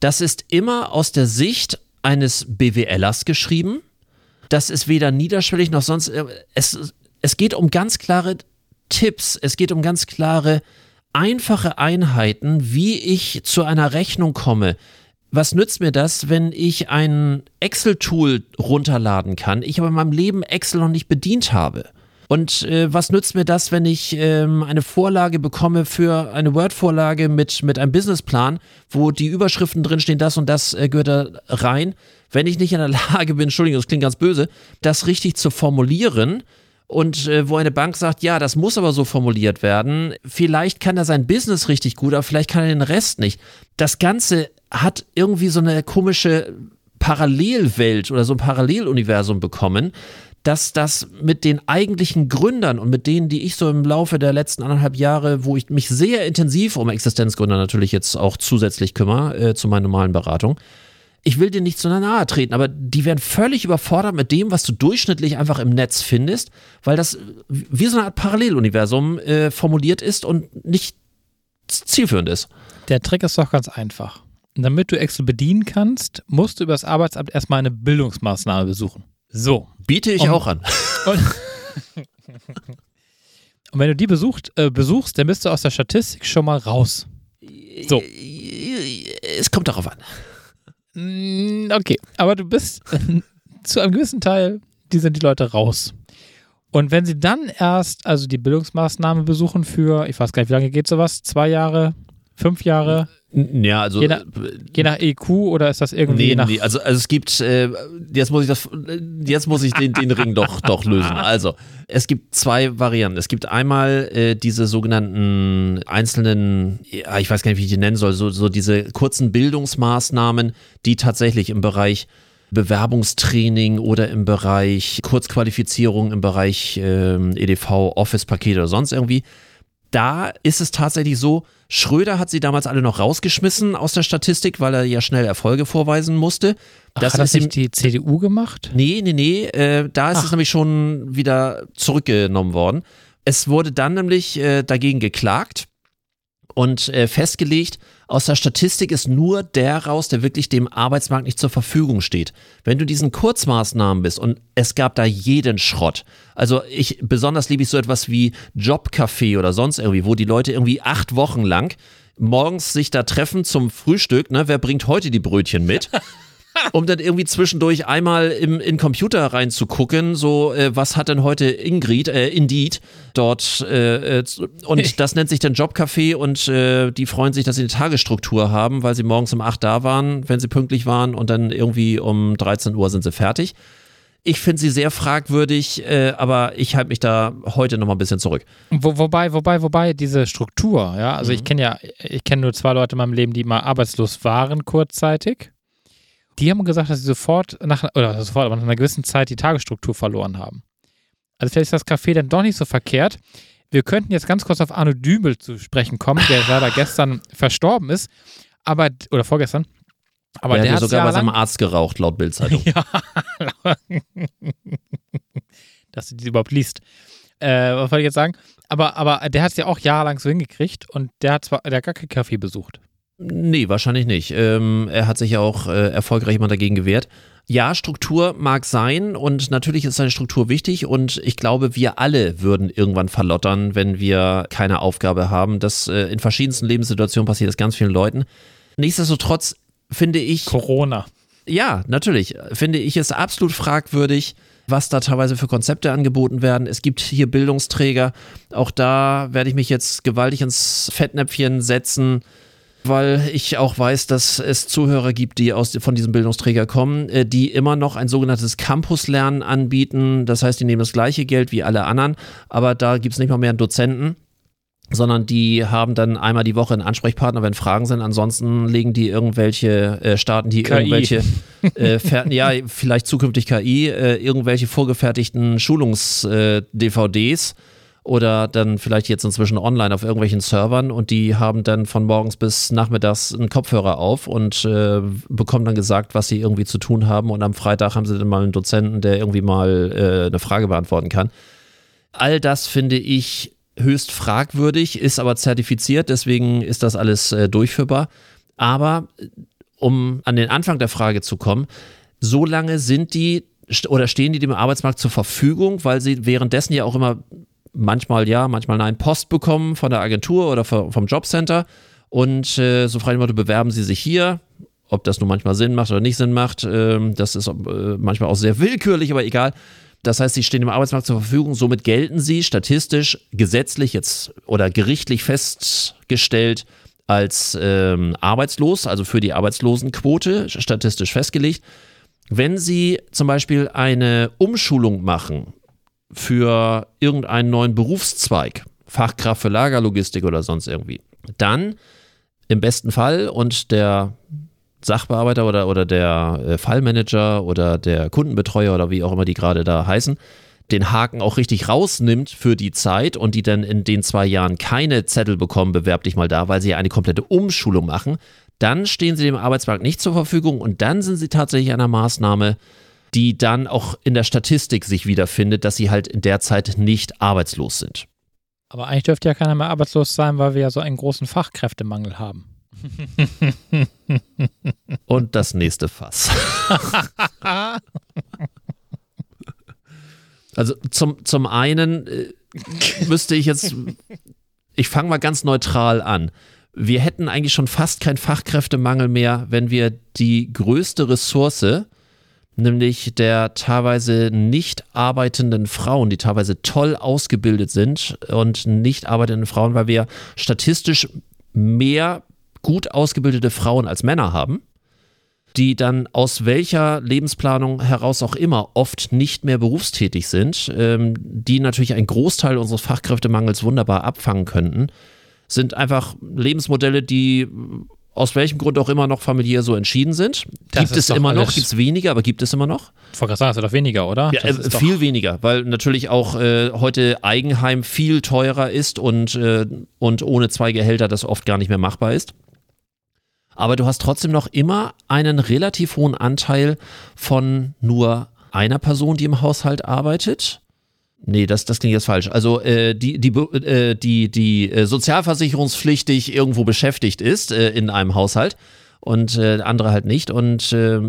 das ist immer aus der Sicht eines BWLers geschrieben. Das ist weder niederschwellig noch sonst. äh, Es, es geht um ganz klare Tipps, es geht um ganz klare, einfache Einheiten, wie ich zu einer Rechnung komme. Was nützt mir das, wenn ich ein Excel-Tool runterladen kann, ich aber in meinem Leben Excel noch nicht bedient habe? Und äh, was nützt mir das, wenn ich ähm, eine Vorlage bekomme für eine Word-Vorlage mit, mit einem Businessplan, wo die Überschriften drinstehen, das und das äh, gehört da rein, wenn ich nicht in der Lage bin, Entschuldigung, das klingt ganz böse, das richtig zu formulieren und äh, wo eine Bank sagt, ja, das muss aber so formuliert werden, vielleicht kann er sein Business richtig gut, aber vielleicht kann er den Rest nicht. Das Ganze hat irgendwie so eine komische Parallelwelt oder so ein Paralleluniversum bekommen, dass das mit den eigentlichen Gründern und mit denen, die ich so im Laufe der letzten anderthalb Jahre, wo ich mich sehr intensiv um Existenzgründer natürlich jetzt auch zusätzlich kümmere, äh, zu meiner normalen Beratung, ich will dir nicht zu nahe treten, aber die werden völlig überfordert mit dem, was du durchschnittlich einfach im Netz findest, weil das wie so eine Art Paralleluniversum äh, formuliert ist und nicht zielführend ist. Der Trick ist doch ganz einfach. Damit du Excel bedienen kannst, musst du über das Arbeitsamt erstmal eine Bildungsmaßnahme besuchen. So. Biete ich Um- auch an. Und, und wenn du die besucht, äh, besuchst, dann bist du aus der Statistik schon mal raus. So. Es kommt darauf an. Mm, Okay, aber du bist zu einem gewissen Teil, die sind die Leute raus. Und wenn sie dann erst, also die Bildungsmaßnahme besuchen für, ich weiß gar nicht, wie lange geht sowas? Zwei Jahre? Fünf Jahre? Ja, also. Je nach- Je nach EQ oder ist das irgendwie Nee, nach. nee, also, also es gibt, äh, jetzt muss ich das, jetzt muss ich den, den Ring doch, doch lösen. Also, es gibt zwei Varianten. Es gibt einmal äh, diese sogenannten einzelnen, ich weiß gar nicht, wie ich die nennen soll, so, so diese kurzen Bildungsmaßnahmen, die tatsächlich im Bereich Bewerbungstraining oder im Bereich Kurzqualifizierung, im Bereich ähm, EDV, Office-Pakete oder sonst irgendwie da ist es tatsächlich so, Schröder hat sie damals alle noch rausgeschmissen aus der Statistik, weil er ja schnell Erfolge vorweisen musste. Ach, Das hat das nicht die CDU gemacht? nee, nee, nee, äh, da ist es Ach. nämlich schon wieder zurückgenommen worden. Es wurde dann nämlich äh, dagegen geklagt und äh, festgelegt, aus der Statistik ist nur der raus, der wirklich dem Arbeitsmarkt nicht zur Verfügung steht. Wenn du diesen Kurzmaßnahmen bist und es gab da jeden Schrott. Also ich, besonders liebe ich so etwas wie Jobcafé oder sonst irgendwie, wo die Leute irgendwie acht Wochen lang morgens sich da treffen zum Frühstück, ne, wer bringt heute die Brötchen mit? um dann irgendwie zwischendurch einmal im, in Computer reinzugucken, so, äh, was hat denn heute Ingrid, äh, Indeed dort, äh, äh, und das nennt sich dann Jobcafé und äh, die freuen sich, dass sie eine Tagesstruktur haben, weil sie morgens um 8 da waren, wenn sie pünktlich waren und dann irgendwie um 13 Uhr sind sie fertig. Ich finde sie sehr fragwürdig, äh, aber ich halte mich da heute noch mal ein bisschen zurück. Wo, wobei, wobei, wobei, diese Struktur, ja, also Mhm. ich kenne ja, ich kenne nur zwei Leute in meinem Leben, die mal arbeitslos waren kurzzeitig. Die haben gesagt, dass sie sofort nach, oder sofort, aber nach einer gewissen Zeit die Tagesstruktur verloren haben. Also vielleicht ist das Café dann doch nicht so verkehrt. Wir könnten jetzt ganz kurz auf Arno Dübel zu sprechen kommen, der leider gestern verstorben ist, aber, oder vorgestern. Aber der der, hat sogar bei seinem Arzt geraucht, laut Bildzeitung. ja, dass du die überhaupt liest. Äh, was wollte ich jetzt sagen? Aber, aber der hat es ja auch jahrelang so hingekriegt und der hat zwar, der hat gar kein Café besucht. Nee, wahrscheinlich nicht. Ähm, er hat sich ja auch äh, erfolgreich immer dagegen gewehrt. Ja, Struktur mag sein und natürlich ist seine Struktur wichtig und ich glaube, wir alle würden irgendwann verlottern, wenn wir keine Aufgabe haben. Das äh, in verschiedensten Lebenssituationen passiert das ganz vielen Leuten. Nichtsdestotrotz finde ich. Corona. Ja, natürlich. Finde ich es absolut fragwürdig, was da teilweise für Konzepte angeboten werden. Es gibt hier Bildungsträger. Auch da werde ich mich jetzt gewaltig ins Fettnäpfchen setzen weil ich auch weiß, dass es Zuhörer gibt, die aus, von diesem Bildungsträger kommen, äh, die immer noch ein sogenanntes Campuslernen anbieten. Das heißt, die nehmen das gleiche Geld wie alle anderen, aber da gibt es nicht mal mehr einen Dozenten sondern die haben dann einmal die Woche einen Ansprechpartner, wenn Fragen sind. Ansonsten legen die irgendwelche, äh, starten die KI. irgendwelche, äh, ja, vielleicht zukünftig KI, äh, irgendwelche vorgefertigten Schulungs-DVDs äh, oder dann vielleicht jetzt inzwischen online auf irgendwelchen Servern und die haben dann von morgens bis nachmittags einen Kopfhörer auf und äh, bekommen dann gesagt, was sie irgendwie zu tun haben und am Freitag haben sie dann mal einen Dozenten, der irgendwie mal äh, eine Frage beantworten kann. All das finde ich höchst fragwürdig, ist aber zertifiziert, deswegen ist das alles äh, durchführbar. Aber um an den Anfang der Frage zu kommen, so lange sind die oder stehen die dem Arbeitsmarkt zur Verfügung, weil sie währenddessen ja auch immer manchmal ja, manchmal nein, Post bekommen von der Agentur oder vom Jobcenter. Und äh, so frei Motto, bewerben Sie sich hier. Ob das nun manchmal Sinn macht oder nicht Sinn macht, äh, das ist äh, manchmal auch sehr willkürlich, aber egal. Das heißt, sie stehen im Arbeitsmarkt zur Verfügung. Somit gelten sie statistisch, gesetzlich jetzt oder gerichtlich festgestellt als ähm, arbeitslos, also für die Arbeitslosenquote statistisch festgelegt. Wenn sie zum Beispiel eine Umschulung machen für irgendeinen neuen Berufszweig, Fachkraft für Lagerlogistik oder sonst irgendwie, dann im besten Fall und der Sachbearbeiter oder, oder der äh, Fallmanager oder der Kundenbetreuer oder wie auch immer die gerade da heißen, den Haken auch richtig rausnimmt für die Zeit und die dann in den zwei Jahren keine Zettel bekommen, bewerb dich mal da, weil sie ja eine komplette Umschulung machen, dann stehen sie dem Arbeitsmarkt nicht zur Verfügung und dann sind sie tatsächlich einer Maßnahme die dann auch in der Statistik sich wiederfindet, dass sie halt in der Zeit nicht arbeitslos sind. Aber eigentlich dürfte ja keiner mehr arbeitslos sein, weil wir ja so einen großen Fachkräftemangel haben. Und das nächste Fass. also zum, zum einen äh, müsste ich jetzt, ich fange mal ganz neutral an. Wir hätten eigentlich schon fast keinen Fachkräftemangel mehr, wenn wir die größte Ressource, nämlich der teilweise nicht arbeitenden Frauen, die teilweise toll ausgebildet sind und nicht arbeitenden Frauen, weil wir statistisch mehr gut ausgebildete Frauen als Männer haben, die dann aus welcher Lebensplanung heraus auch immer oft nicht mehr berufstätig sind, ähm, die natürlich einen Großteil unseres Fachkräftemangels wunderbar abfangen könnten, sind einfach Lebensmodelle, die aus welchem Grund auch immer noch familiär so entschieden sind. Das gibt es immer noch, gibt es weniger, aber gibt es immer noch? Gerade sagen, es ist doch weniger, oder? Ja, äh, viel weniger, weil natürlich auch äh, heute Eigenheim viel teurer ist und, äh, und ohne zwei Gehälter das oft gar nicht mehr machbar ist. Aber du hast trotzdem noch immer einen relativ hohen Anteil von nur einer Person, die im Haushalt arbeitet Nee, das, das klingt jetzt falsch. Also äh, die, die, äh, die, die äh, sozialversicherungspflichtig irgendwo beschäftigt ist äh, in einem Haushalt und äh, andere halt nicht. Und äh,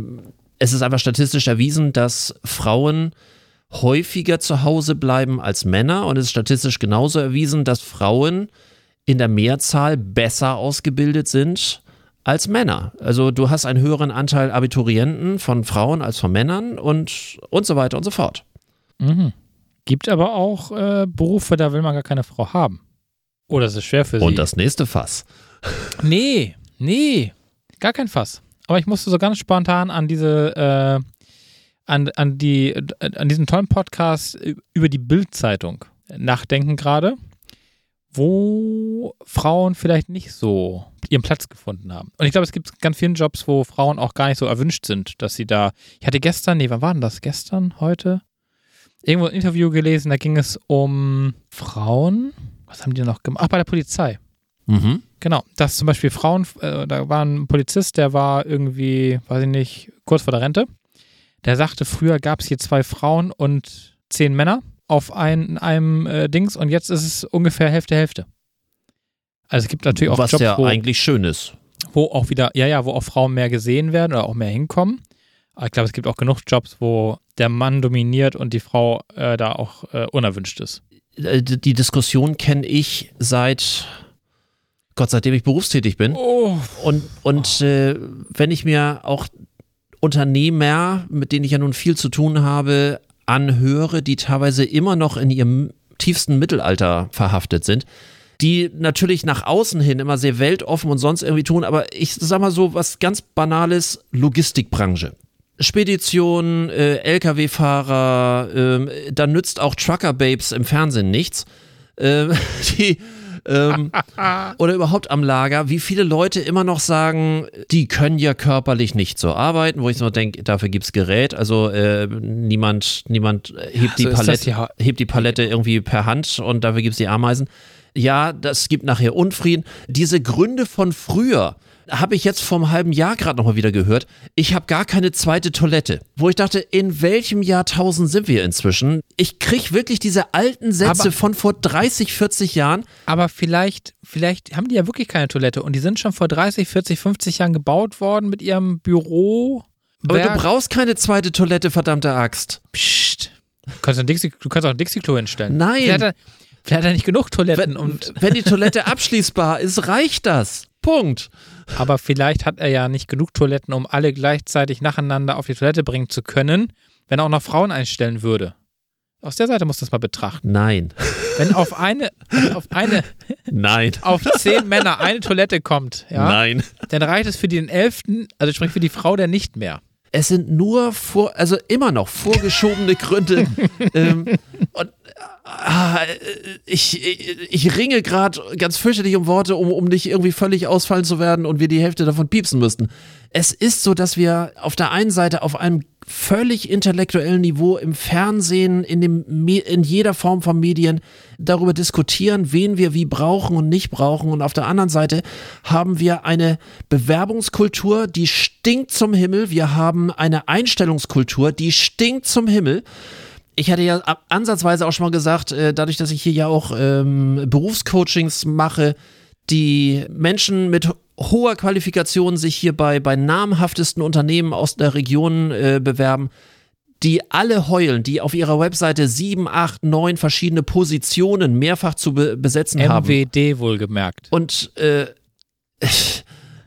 es ist einfach statistisch erwiesen, dass Frauen häufiger zu Hause bleiben als Männer. Und es ist statistisch genauso erwiesen, dass Frauen in der Mehrzahl besser ausgebildet sind als Männer. Also du hast einen höheren Anteil Abiturienten von Frauen als von Männern und, und so weiter und so fort. Mhm. Gibt aber auch äh, Berufe, da will man gar keine Frau haben. Oder es ist schwer für sie. Und das nächste Fass. nee, nee, gar kein Fass. Aber ich musste so ganz spontan an diese, äh, an, an, die, an diesen tollen Podcast über die Bildzeitung nachdenken gerade, wo Frauen vielleicht nicht so ihren Platz gefunden haben. Und ich glaube, es gibt ganz viele Jobs, wo Frauen auch gar nicht so erwünscht sind, dass sie da. Ich hatte gestern, nee, wann war denn das? Gestern, heute? Irgendwo ein Interview gelesen, da ging es um Frauen. Was haben die noch gemacht? Ach, bei der Polizei. Mhm. Genau, dass zum Beispiel Frauen, äh, da war ein Polizist, der war irgendwie, weiß ich nicht, kurz vor der Rente. Der sagte, früher gab es hier zwei Frauen und zehn Männer. auf ein, in einem äh, Dings und jetzt ist es ungefähr Hälfte, Hälfte. Also es gibt natürlich auch Was Jobs, ja wo, eigentlich schön ist. wo auch wieder, ja, ja, wo auch Frauen mehr gesehen werden oder auch mehr hinkommen. Aber ich glaube, es gibt auch genug Jobs, wo der Mann dominiert und die Frau äh, da auch äh, unerwünscht ist. Äh, Die Diskussion kenne ich seit Gott, seitdem ich berufstätig bin. Oh. Und, und äh, wenn ich mir auch Unternehmer, mit denen ich ja nun viel zu tun habe, anhöre, die teilweise immer noch in ihrem tiefsten Mittelalter verhaftet sind, die natürlich nach außen hin immer sehr weltoffen und sonst irgendwie tun, aber ich sag mal so was ganz Banales, Logistikbranche. Spedition, äh, Lkw-Fahrer, ähm, da nützt auch Trucker-Babes im Fernsehen nichts. Ähm, die, ähm, oder überhaupt am Lager, wie viele Leute immer noch sagen, die können ja körperlich nicht so arbeiten, wo ich so denke, dafür gibt es Gerät, also äh, niemand, niemand hebt, die so ist das Palette, ja. hebt die Palette irgendwie per Hand und dafür gibt es die Ameisen. Ja, das gibt nachher Unfrieden. Diese Gründe von früher habe ich jetzt vor einem halben Jahr gerade nochmal wieder gehört. Ich habe gar keine zweite Toilette. Wo ich dachte, in welchem Jahrtausend sind wir inzwischen? Ich kriege wirklich diese alten Sätze Aber- von vor 30, 40 Jahren. Aber vielleicht, vielleicht haben die ja wirklich keine Toilette und die sind schon vor 30, 40, 50 Jahren gebaut worden mit ihrem Büro. Aber du brauchst keine zweite Toilette, verdammte Axt. Psst. Du kannst, ein Dixie, du kannst auch ein Dixie-Klo hinstellen. Nein. Vielleicht hat, er, vielleicht hat er nicht genug Toiletten. Wenn, und, wenn die Toilette abschließbar ist, reicht das. Punkt. aber vielleicht hat er ja nicht genug Toiletten, um alle gleichzeitig nacheinander auf die Toilette bringen zu können, wenn er auch noch Frauen einstellen würde. Aus der Seite musst du das mal betrachten. Nein. Wenn auf eine, auf eine, Nein. auf zehn Männer eine Toilette kommt, ja, Nein. dann reicht es für den elften, also sprich für die Frau der nicht mehr. Es sind nur vor, also immer noch vorgeschobene Gründe. ähm, und ah, ich, ich, ich ringe gerade ganz fürchterlich um Worte, um, um nicht irgendwie völlig ausfallen zu werden und wir die Hälfte davon piepsen müssten. Es ist so, dass wir auf der einen Seite auf einem völlig intellektuellen Niveau im Fernsehen, in, dem, in jeder Form von Medien darüber diskutieren, wen wir wie brauchen und nicht brauchen. Und auf der anderen Seite haben wir eine Bewerbungskultur, die stinkt zum Himmel. Wir haben eine Einstellungskultur, die stinkt zum Himmel. Ich hatte ja ansatzweise auch schon mal gesagt, äh, dadurch, dass ich hier ja auch ähm, Berufscoachings mache, die Menschen mit ho- hoher Qualifikation sich hier bei, bei namhaftesten Unternehmen aus der Region äh, bewerben, die alle heulen, die auf ihrer Webseite sieben, acht, neun verschiedene Positionen mehrfach zu be besetzen haben MWD wohlgemerkt. und, äh,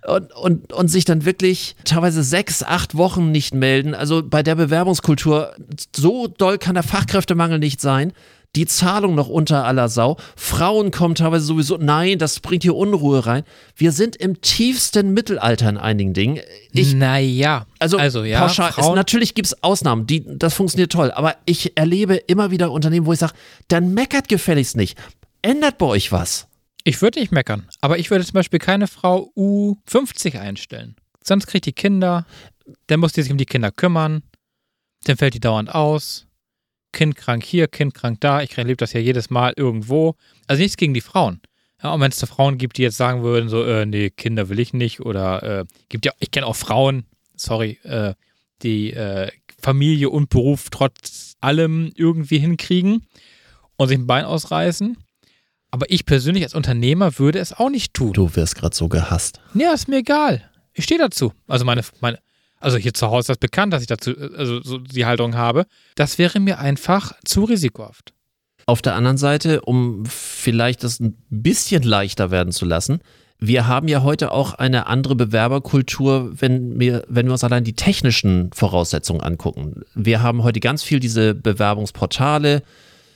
und, und, und sich dann wirklich teilweise sechs, acht Wochen nicht melden. Also bei der Bewerbungskultur, so doll kann der Fachkräftemangel nicht sein. Die Zahlung noch unter aller Sau. Frauen kommen teilweise sowieso, nein, das bringt hier Unruhe rein. Wir sind im tiefsten Mittelalter in einigen Dingen. Ich, naja, also, also ja, pauschal, Frauen, natürlich gibt es Ausnahmen, die, das funktioniert toll, aber ich erlebe immer wieder Unternehmen, wo ich sage, dann meckert gefälligst nicht. Ändert bei euch was. Ich würde nicht meckern, aber ich würde zum Beispiel keine Frau U50 einstellen. Sonst kriegt die Kinder, dann muss die sich um die Kinder kümmern, dann fällt die dauernd aus. Kind krank hier, Kind krank da. Ich erlebe das ja jedes Mal irgendwo. Also nichts gegen die Frauen. Ja, und wenn es da Frauen gibt, die jetzt sagen würden, so, äh, nee, Kinder will ich nicht, oder äh, gibt ja, ich kenne auch Frauen, sorry, äh, die äh, Familie und Beruf trotz allem irgendwie hinkriegen und sich ein Bein ausreißen. Aber ich persönlich als Unternehmer würde es auch nicht tun. Du wirst gerade so gehasst. Ja, ist mir egal. Ich stehe dazu. Also meine, meine, also hier zu Hause ist das bekannt, dass ich dazu, also so die Haltung habe. Das wäre mir einfach zu risikohaft. Auf der anderen Seite, um vielleicht das ein bisschen leichter werden zu lassen, wir haben ja heute auch eine andere Bewerberkultur, wenn wir, wenn wir uns allein die technischen Voraussetzungen angucken. Wir haben heute ganz viel diese Bewerbungsportale,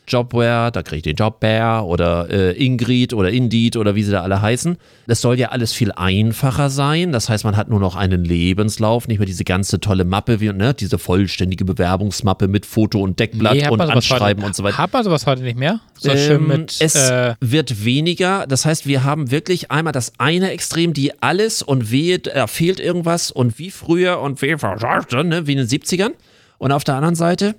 Jobware, da kriege ich den Jobbear oder äh, Ingrid oder Indeed oder wie sie da alle heißen. Das soll ja alles viel einfacher sein. Das heißt, man hat nur noch einen Lebenslauf, nicht mehr diese ganze tolle Mappe, wie, ne, diese vollständige Bewerbungsmappe mit Foto und Deckblatt Nee, und sowas Anschreiben heute, und so weiter. Hat man sowas heute nicht mehr? So Ähm, schön mit, es äh, wird weniger. Das heißt, wir haben wirklich einmal das eine Extrem, die alles und wehe, da fehlt irgendwas und wie früher und wie, ne, wie in den 70ern. Und auf der anderen Seite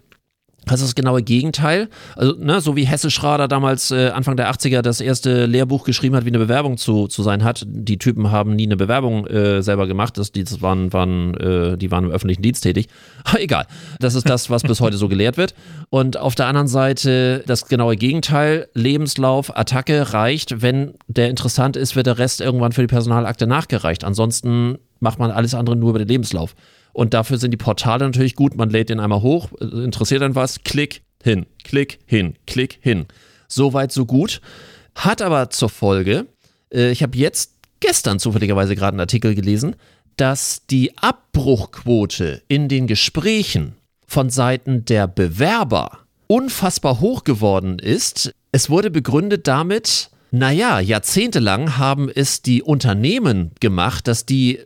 Das ist das genaue Gegenteil. Also, ne, so wie Hesse Schrader damals äh, Anfang der 80er das erste Lehrbuch geschrieben hat, wie eine Bewerbung zu, zu sein hat. Die Typen haben nie eine Bewerbung äh, selber gemacht. Das, die, das waren, waren, äh, die waren im öffentlichen Dienst tätig. Aber egal. Das ist das, was bis heute so gelehrt wird. Und auf der anderen Seite das genaue Gegenteil. Lebenslauf, Attacke reicht. Wenn der interessant ist, wird der Rest irgendwann für die Personalakte nachgereicht. Ansonsten macht man alles andere nur über den Lebenslauf. Und dafür sind die Portale natürlich gut. Man lädt den einmal hoch, interessiert dann was, klick hin, klick hin, klick hin. Soweit, so gut. Hat aber zur Folge, äh, ich habe jetzt gestern zufälligerweise gerade einen Artikel gelesen, dass die Abbruchquote in den Gesprächen von Seiten der Bewerber unfassbar hoch geworden ist. Es wurde begründet damit, naja, jahrzehntelang haben es die Unternehmen gemacht, dass die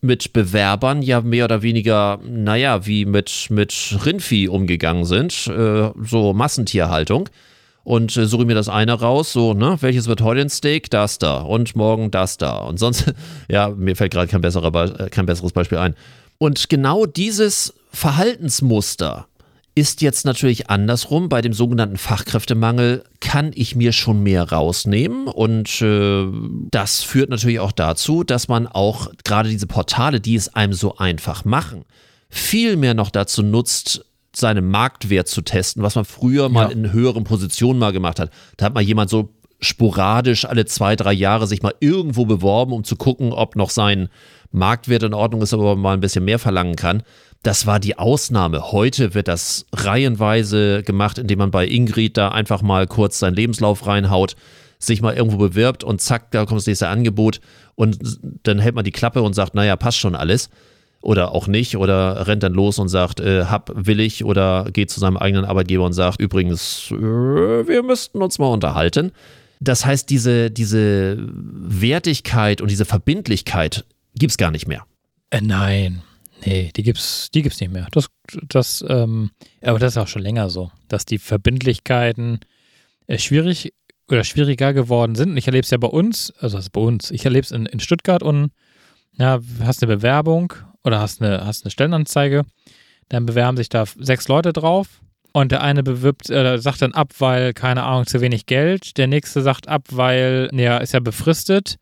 mit Bewerbern ja mehr oder weniger, naja, wie mit, mit Rindvieh umgegangen sind, äh, so Massentierhaltung. Und äh, suche mir das eine raus, so, ne, welches wird heute ein Steak? Das da. Und morgen das da. Und sonst, ja, mir fällt gerade kein, äh, kein besseres Beispiel ein. Und genau dieses Verhaltensmuster ist jetzt natürlich andersrum. Bei dem sogenannten Fachkräftemangel kann ich mir schon mehr rausnehmen und äh, das führt natürlich auch dazu, dass man auch gerade diese Portale, die es einem so einfach machen, viel mehr noch dazu nutzt, seinen Marktwert zu testen, was man früher mal ja. in höheren Positionen mal gemacht hat. Da hat mal jemand so sporadisch alle zwei, drei Jahre sich mal irgendwo beworben, um zu gucken, ob noch sein Marktwert in Ordnung ist, aber mal ein bisschen mehr verlangen kann. Das war die Ausnahme. Heute wird das reihenweise gemacht, indem man bei Ingrid da einfach mal kurz seinen Lebenslauf reinhaut, sich mal irgendwo bewirbt und zack, da kommt das nächste Angebot und dann hält man die Klappe und sagt, naja, passt schon alles. Oder auch nicht, oder rennt dann los und sagt, äh, hab, will ich, oder geht zu seinem eigenen Arbeitgeber und sagt, übrigens, äh, wir müssten uns mal unterhalten. Das heißt, diese, diese Wertigkeit und diese Verbindlichkeit gibt es gar nicht mehr. Äh, nein, Nee, die gibt's, die gibt's nicht mehr. Das, das, ähm, aber das ist auch schon länger so, dass die Verbindlichkeiten äh, schwierig oder schwieriger geworden sind. Und ich erlebe es ja bei uns, also bei uns, ich erlebe es in, in Stuttgart und ja, hast eine Bewerbung oder hast eine, hast eine Stellenanzeige, dann bewerben sich da sechs Leute drauf und der eine bewirbt, äh, sagt dann ab, weil, keine Ahnung, zu wenig Geld. Der nächste sagt ab, weil, ja, ist ja befristet.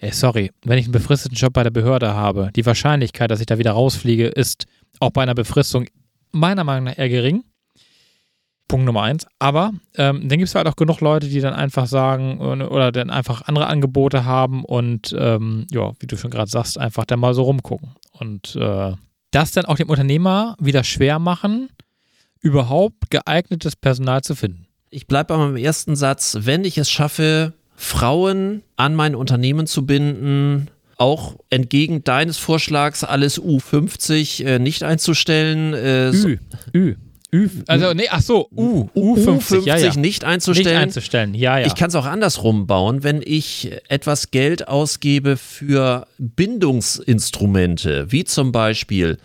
Ey, sorry, wenn ich einen befristeten Job bei der Behörde habe, die Wahrscheinlichkeit, dass ich da wieder rausfliege, ist auch bei einer Befristung meiner Meinung nach eher gering. Punkt Nummer eins. Aber ähm, dann gibt es halt auch genug Leute, die dann einfach sagen oder dann einfach andere Angebote haben und ähm, ja, wie du schon gerade sagst, einfach dann mal so rumgucken. Und äh, das dann auch dem Unternehmer wieder schwer machen, überhaupt geeignetes Personal zu finden. Ich bleibe bei meinem ersten Satz. Wenn ich es schaffe, Frauen an mein Unternehmen zu binden, auch entgegen deines Vorschlags, alles U50 äh, nicht einzustellen. Äh, Ü, Ü. Ü, also nee, ach so, U, U50, U50 ja, ja. nicht einzustellen. Nicht einzustellen, ja, ja. Ich kann es auch andersrum bauen, wenn ich etwas Geld ausgebe für Bindungsinstrumente, wie zum Beispiel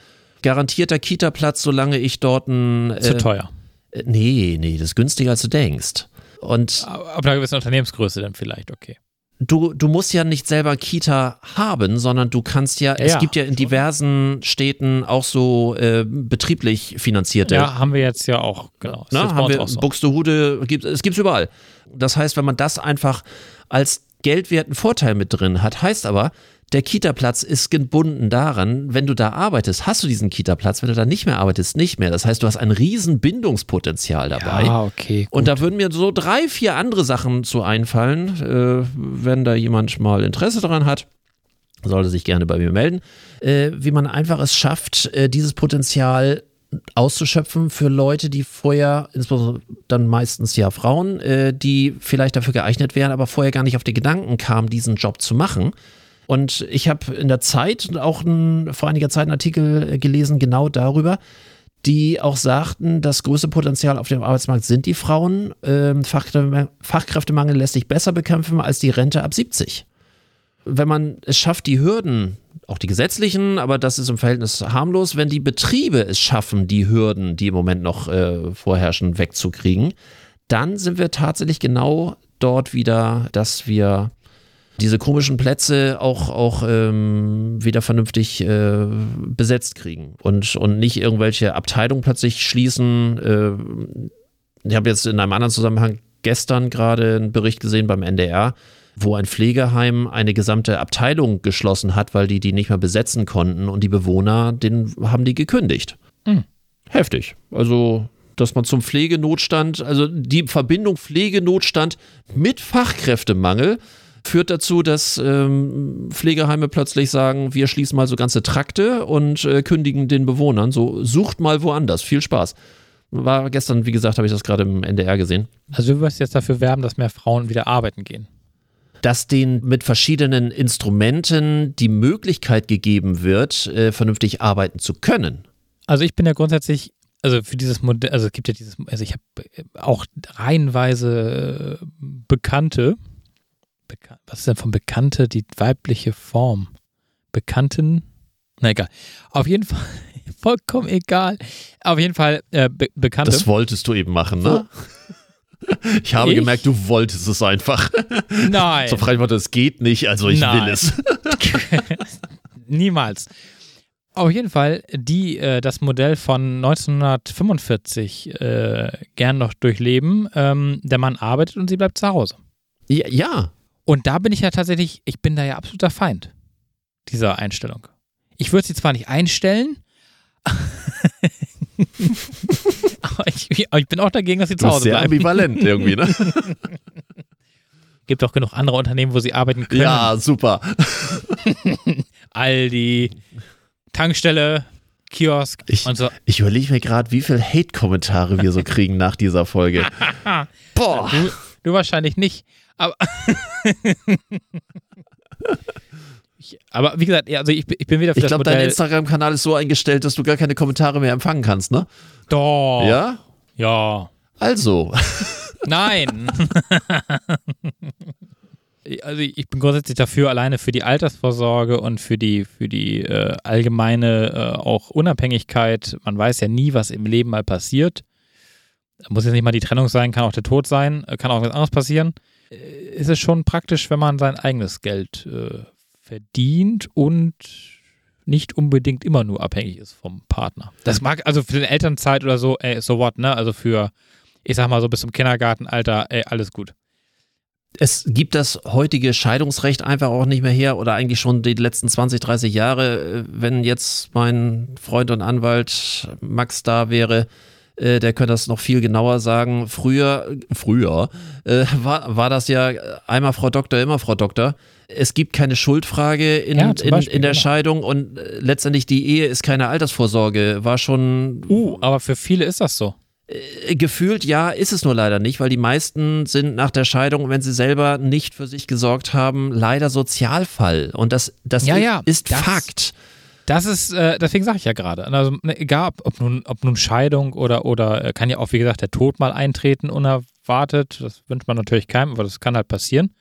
garantierter Kita-Platz, solange ich dort ein... Äh, Zu teuer. Äh, nee, nee, das ist günstiger, als du denkst. Und Ab einer gewissen Unternehmensgröße dann vielleicht, okay. Du, du musst ja nicht selber Kita haben, sondern du kannst ja, ja es gibt ja in diversen Städten auch so äh, betrieblich finanzierte. Ja, haben wir jetzt ja auch, genau. Na, haben wir, so. Buxtehude, gibt, es gibt es überall. Das heißt, wenn man das einfach als geldwerten Vorteil mit drin hat, heißt aber, der Kita-Platz ist gebunden daran, wenn du da arbeitest, hast du diesen Kita-Platz, wenn du da nicht mehr arbeitest, nicht mehr. Das heißt, du hast ein riesen Bindungspotenzial dabei. Ja, okay. Gut. Und da würden mir so drei, vier andere Sachen zu einfallen, äh, wenn da jemand mal Interesse daran hat sollte sich gerne bei mir melden, äh, wie man einfach es schafft, äh, dieses Potenzial auszuschöpfen für Leute, die vorher, insbesondere dann meistens ja Frauen, äh, die vielleicht dafür geeignet wären, aber vorher gar nicht auf die Gedanken kamen, diesen Job zu machen. Und ich habe in der Zeit auch ein, vor einiger Zeit einen Artikel gelesen, genau darüber, die auch sagten, das größte Potenzial auf dem Arbeitsmarkt sind die Frauen. Ähm, Fachkräftemangel lässt sich besser bekämpfen als die Rente ab 70. Wenn man es schafft, die Hürden, auch die gesetzlichen, aber das ist im Verhältnis harmlos, wenn die Betriebe es schaffen, die Hürden, die im Moment noch äh, vorherrschen, wegzukriegen, dann sind wir tatsächlich genau dort wieder, dass wir diese komischen Plätze auch, auch ähm, wieder vernünftig äh, besetzt kriegen und, und nicht irgendwelche Abteilungen plötzlich schließen. Äh, ich habe jetzt in einem anderen Zusammenhang gestern gerade einen Bericht gesehen beim NDR, wo ein Pflegeheim eine gesamte Abteilung geschlossen hat, weil die die nicht mehr besetzen konnten und die Bewohner, den haben die gekündigt. Mhm. Heftig. Also dass man zum Pflegenotstand, also die Verbindung Pflegenotstand mit Fachkräftemangel führt dazu, dass ähm, Pflegeheime plötzlich sagen, wir schließen mal so ganze Trakte und äh, kündigen den Bewohnern. So, sucht mal woanders. Viel Spaß. War gestern, wie gesagt, habe ich das gerade im NDR gesehen. Also du wirst jetzt dafür werben, dass mehr Frauen wieder arbeiten gehen. Dass denen mit verschiedenen Instrumenten die Möglichkeit gegeben wird, äh, vernünftig arbeiten zu können. Also ich bin ja grundsätzlich also für dieses Modell, also es gibt ja dieses, also ich habe auch reihenweise äh, Bekannte, Bekan was ist denn von Bekannte die weibliche Form? Bekannten? Na egal. Auf jeden Fall, vollkommen egal. Auf jeden Fall äh, Be Bekannte. Das wolltest du eben machen, ne? Ich habe ich? gemerkt, du wolltest es einfach. Nein. So frei es geht nicht, also ich Nein. will es. Niemals. Auf jeden Fall, die äh, das Modell von 1945 äh, gern noch durchleben. Ähm, der Mann arbeitet und sie bleibt zu Hause. Ja, ja. Und da bin ich ja tatsächlich, ich bin da ja absoluter Feind dieser Einstellung. Ich würde sie zwar nicht einstellen, aber, ich, ich, bin auch dagegen, dass sie zu Hause sehr bleiben. ambivalent irgendwie, ne? Gibt auch genug andere Unternehmen, wo sie arbeiten können. Ja, super. Aldi, Tankstelle, Kiosk ich, und so. Ich überlege mir gerade, wie viele Hate-Kommentare wir so kriegen nach dieser Folge. Boah. Du, du, wahrscheinlich nicht. Aber, ich, aber wie gesagt, also ich, ich bin wieder für Ich glaube, dein Instagram-Kanal ist so eingestellt, dass du gar keine Kommentare mehr empfangen kannst, ne? Doch. Ja? Ja. Also. Nein. also ich bin grundsätzlich dafür, alleine für die Altersvorsorge und für die, für die äh, allgemeine äh, auch Unabhängigkeit. Man weiß ja nie, was im Leben mal passiert. Muss jetzt nicht mal die Trennung sein, kann auch der Tod sein, äh, kann auch was anderes passieren. Äh, ist es schon praktisch, wenn man sein eigenes Geld äh, verdient und nicht unbedingt immer nur abhängig ist vom Partner. Das mag also für den Elternzeit oder so, ey, so what, ne? Also für, ich sag mal so bis zum Kindergartenalter, ey, alles gut es gibt das heutige Scheidungsrecht einfach auch nicht mehr her oder eigentlich schon die letzten 20, 30 Jahre. Wenn jetzt mein Freund und Anwalt Max da wäre, äh, der könnte das noch viel genauer sagen. Früher, früher äh, war, war das ja einmal Frau Doktor, immer Frau Doktor. Es gibt keine Schuldfrage in, ja, in, Beispiel, in, der genau. Scheidung und äh, letztendlich die Ehe ist keine Altersvorsorge. War schon. Uh, aber für viele ist das so. Äh, gefühlt ja, ist es nur leider nicht, weil die meisten sind nach der Scheidung, wenn sie selber nicht für sich gesorgt haben, leider Sozialfall. Und das, das ja, ja, ist das, Fakt. Das ist, äh, deswegen sage ich ja gerade, also ne, egal ob nun, ob nun Scheidung oder, oder äh, kann ja auch, wie gesagt, der Tod mal eintreten, unerwartet. Das wünscht man natürlich keinem, aber das kann halt passieren.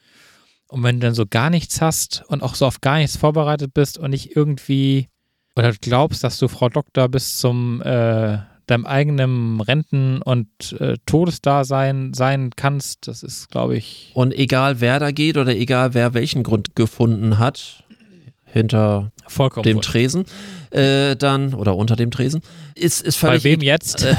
Und wenn du dann so gar nichts hast und auch so auf gar nichts vorbereitet bist und nicht irgendwie oder glaubst, dass du Frau Doktor bis zum äh, deinem eigenen Renten- und äh, Todesdasein sein kannst, das ist, glaube ich. Und egal wer da geht oder egal wer welchen Grund gefunden hat, hinter Vollkommen dem wohl. Tresen, äh, dann oder unter dem Tresen, ist, ist völlig. Bei wem jetzt?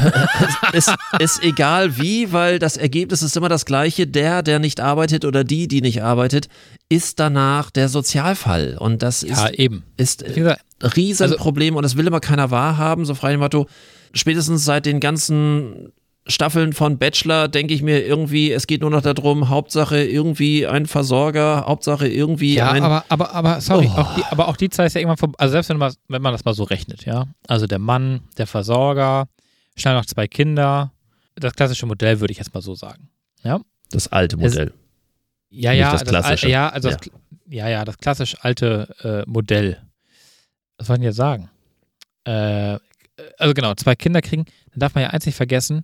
Äh, ist, ist egal wie, weil das Ergebnis ist immer das gleiche. Der, der nicht arbeitet oder die, die nicht arbeitet, ist danach der Sozialfall. Und das ja, ist, eben. ist ein Riesenproblem also, und das will immer keiner wahrhaben, so frei dem Motto spätestens seit den ganzen Staffeln von Bachelor denke ich mir irgendwie, es geht nur noch darum, Hauptsache irgendwie ein Versorger, Hauptsache irgendwie ja, ein. aber, aber, aber, sorry, oh. auch die, aber auch die Zeit ist ja irgendwann vorbei. Also selbst wenn, man, wenn man das mal so rechnet, ja. Also der Mann, der Versorger, schnell noch zwei Kinder. Das klassische Modell würde ich jetzt mal so sagen. Ja. Das alte Modell. Es, ja, ja, das klassische. Das, ja, also ja. Das, ja, ja, das klassisch alte äh, Modell. Was ich denn jetzt sagen? Äh, also genau, zwei Kinder kriegen, dann darf man ja eins nicht vergessen,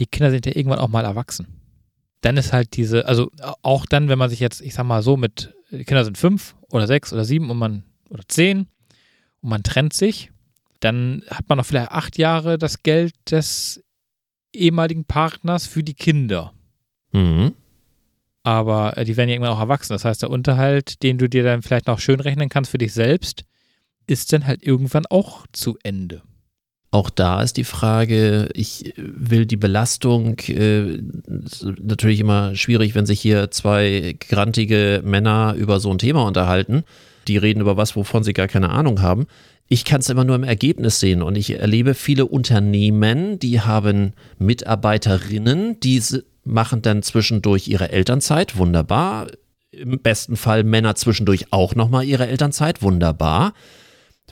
die Kinder sind ja irgendwann auch mal erwachsen. Dann ist halt diese, also auch dann, wenn man sich jetzt, ich sag mal so, mit, die Kinder sind fünf oder sechs oder sieben und man, oder zehn und man trennt sich, dann hat man noch vielleicht acht Jahre das Geld des ehemaligen Partners für die Kinder. Mhm. aber äh, die werden ja irgendwann auch erwachsen. Das heißt, der Unterhalt, den du dir dann vielleicht noch schön rechnen kannst für dich selbst, ist dann halt irgendwann auch zu Ende. Auch da ist die Frage, ich will die Belastung, äh, natürlich immer schwierig, wenn sich hier zwei grantige Männer über so ein Thema unterhalten. Die reden über was, wovon sie gar keine Ahnung haben. Ich kann es immer nur im Ergebnis sehen und ich erlebe viele Unternehmen, die haben Mitarbeiterinnen, die machen dann zwischendurch ihre Elternzeit, wunderbar. Im besten Fall Männer zwischendurch auch nochmal ihre Elternzeit, wunderbar.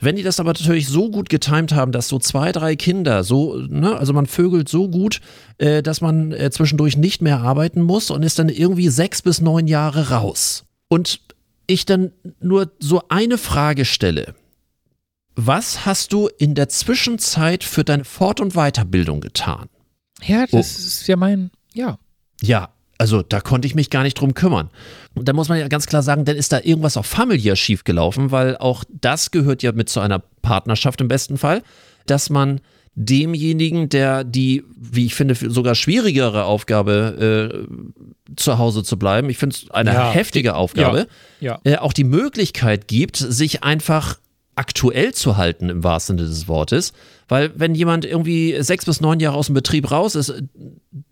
Wenn die das aber natürlich so gut getimt haben, dass so zwei, drei Kinder so, ne, also man vögelt so gut, äh, dass man äh, zwischendurch nicht mehr arbeiten muss und ist dann irgendwie sechs bis neun Jahre raus. Und ich dann nur so eine Frage stelle. Was hast du in der Zwischenzeit für deine Fort- und Weiterbildung getan? Ja, das oh. ist ja mein, ja. Ja, also da konnte ich mich gar nicht drum kümmern. Und da muss man ja ganz klar sagen, dann ist da irgendwas auch familiär schiefgelaufen, weil auch das gehört ja mit zu einer Partnerschaft im besten Fall, dass man demjenigen, der die, wie ich finde, sogar schwierigere Aufgabe äh, zu Hause zu bleiben, ich finde es eine ja, heftige Aufgabe, ja, ja. Äh, auch die Möglichkeit gibt, sich einfach aktuell zu halten im wahrsten Sinne des Wortes. Weil wenn jemand irgendwie sechs bis neun Jahre aus dem Betrieb raus ist,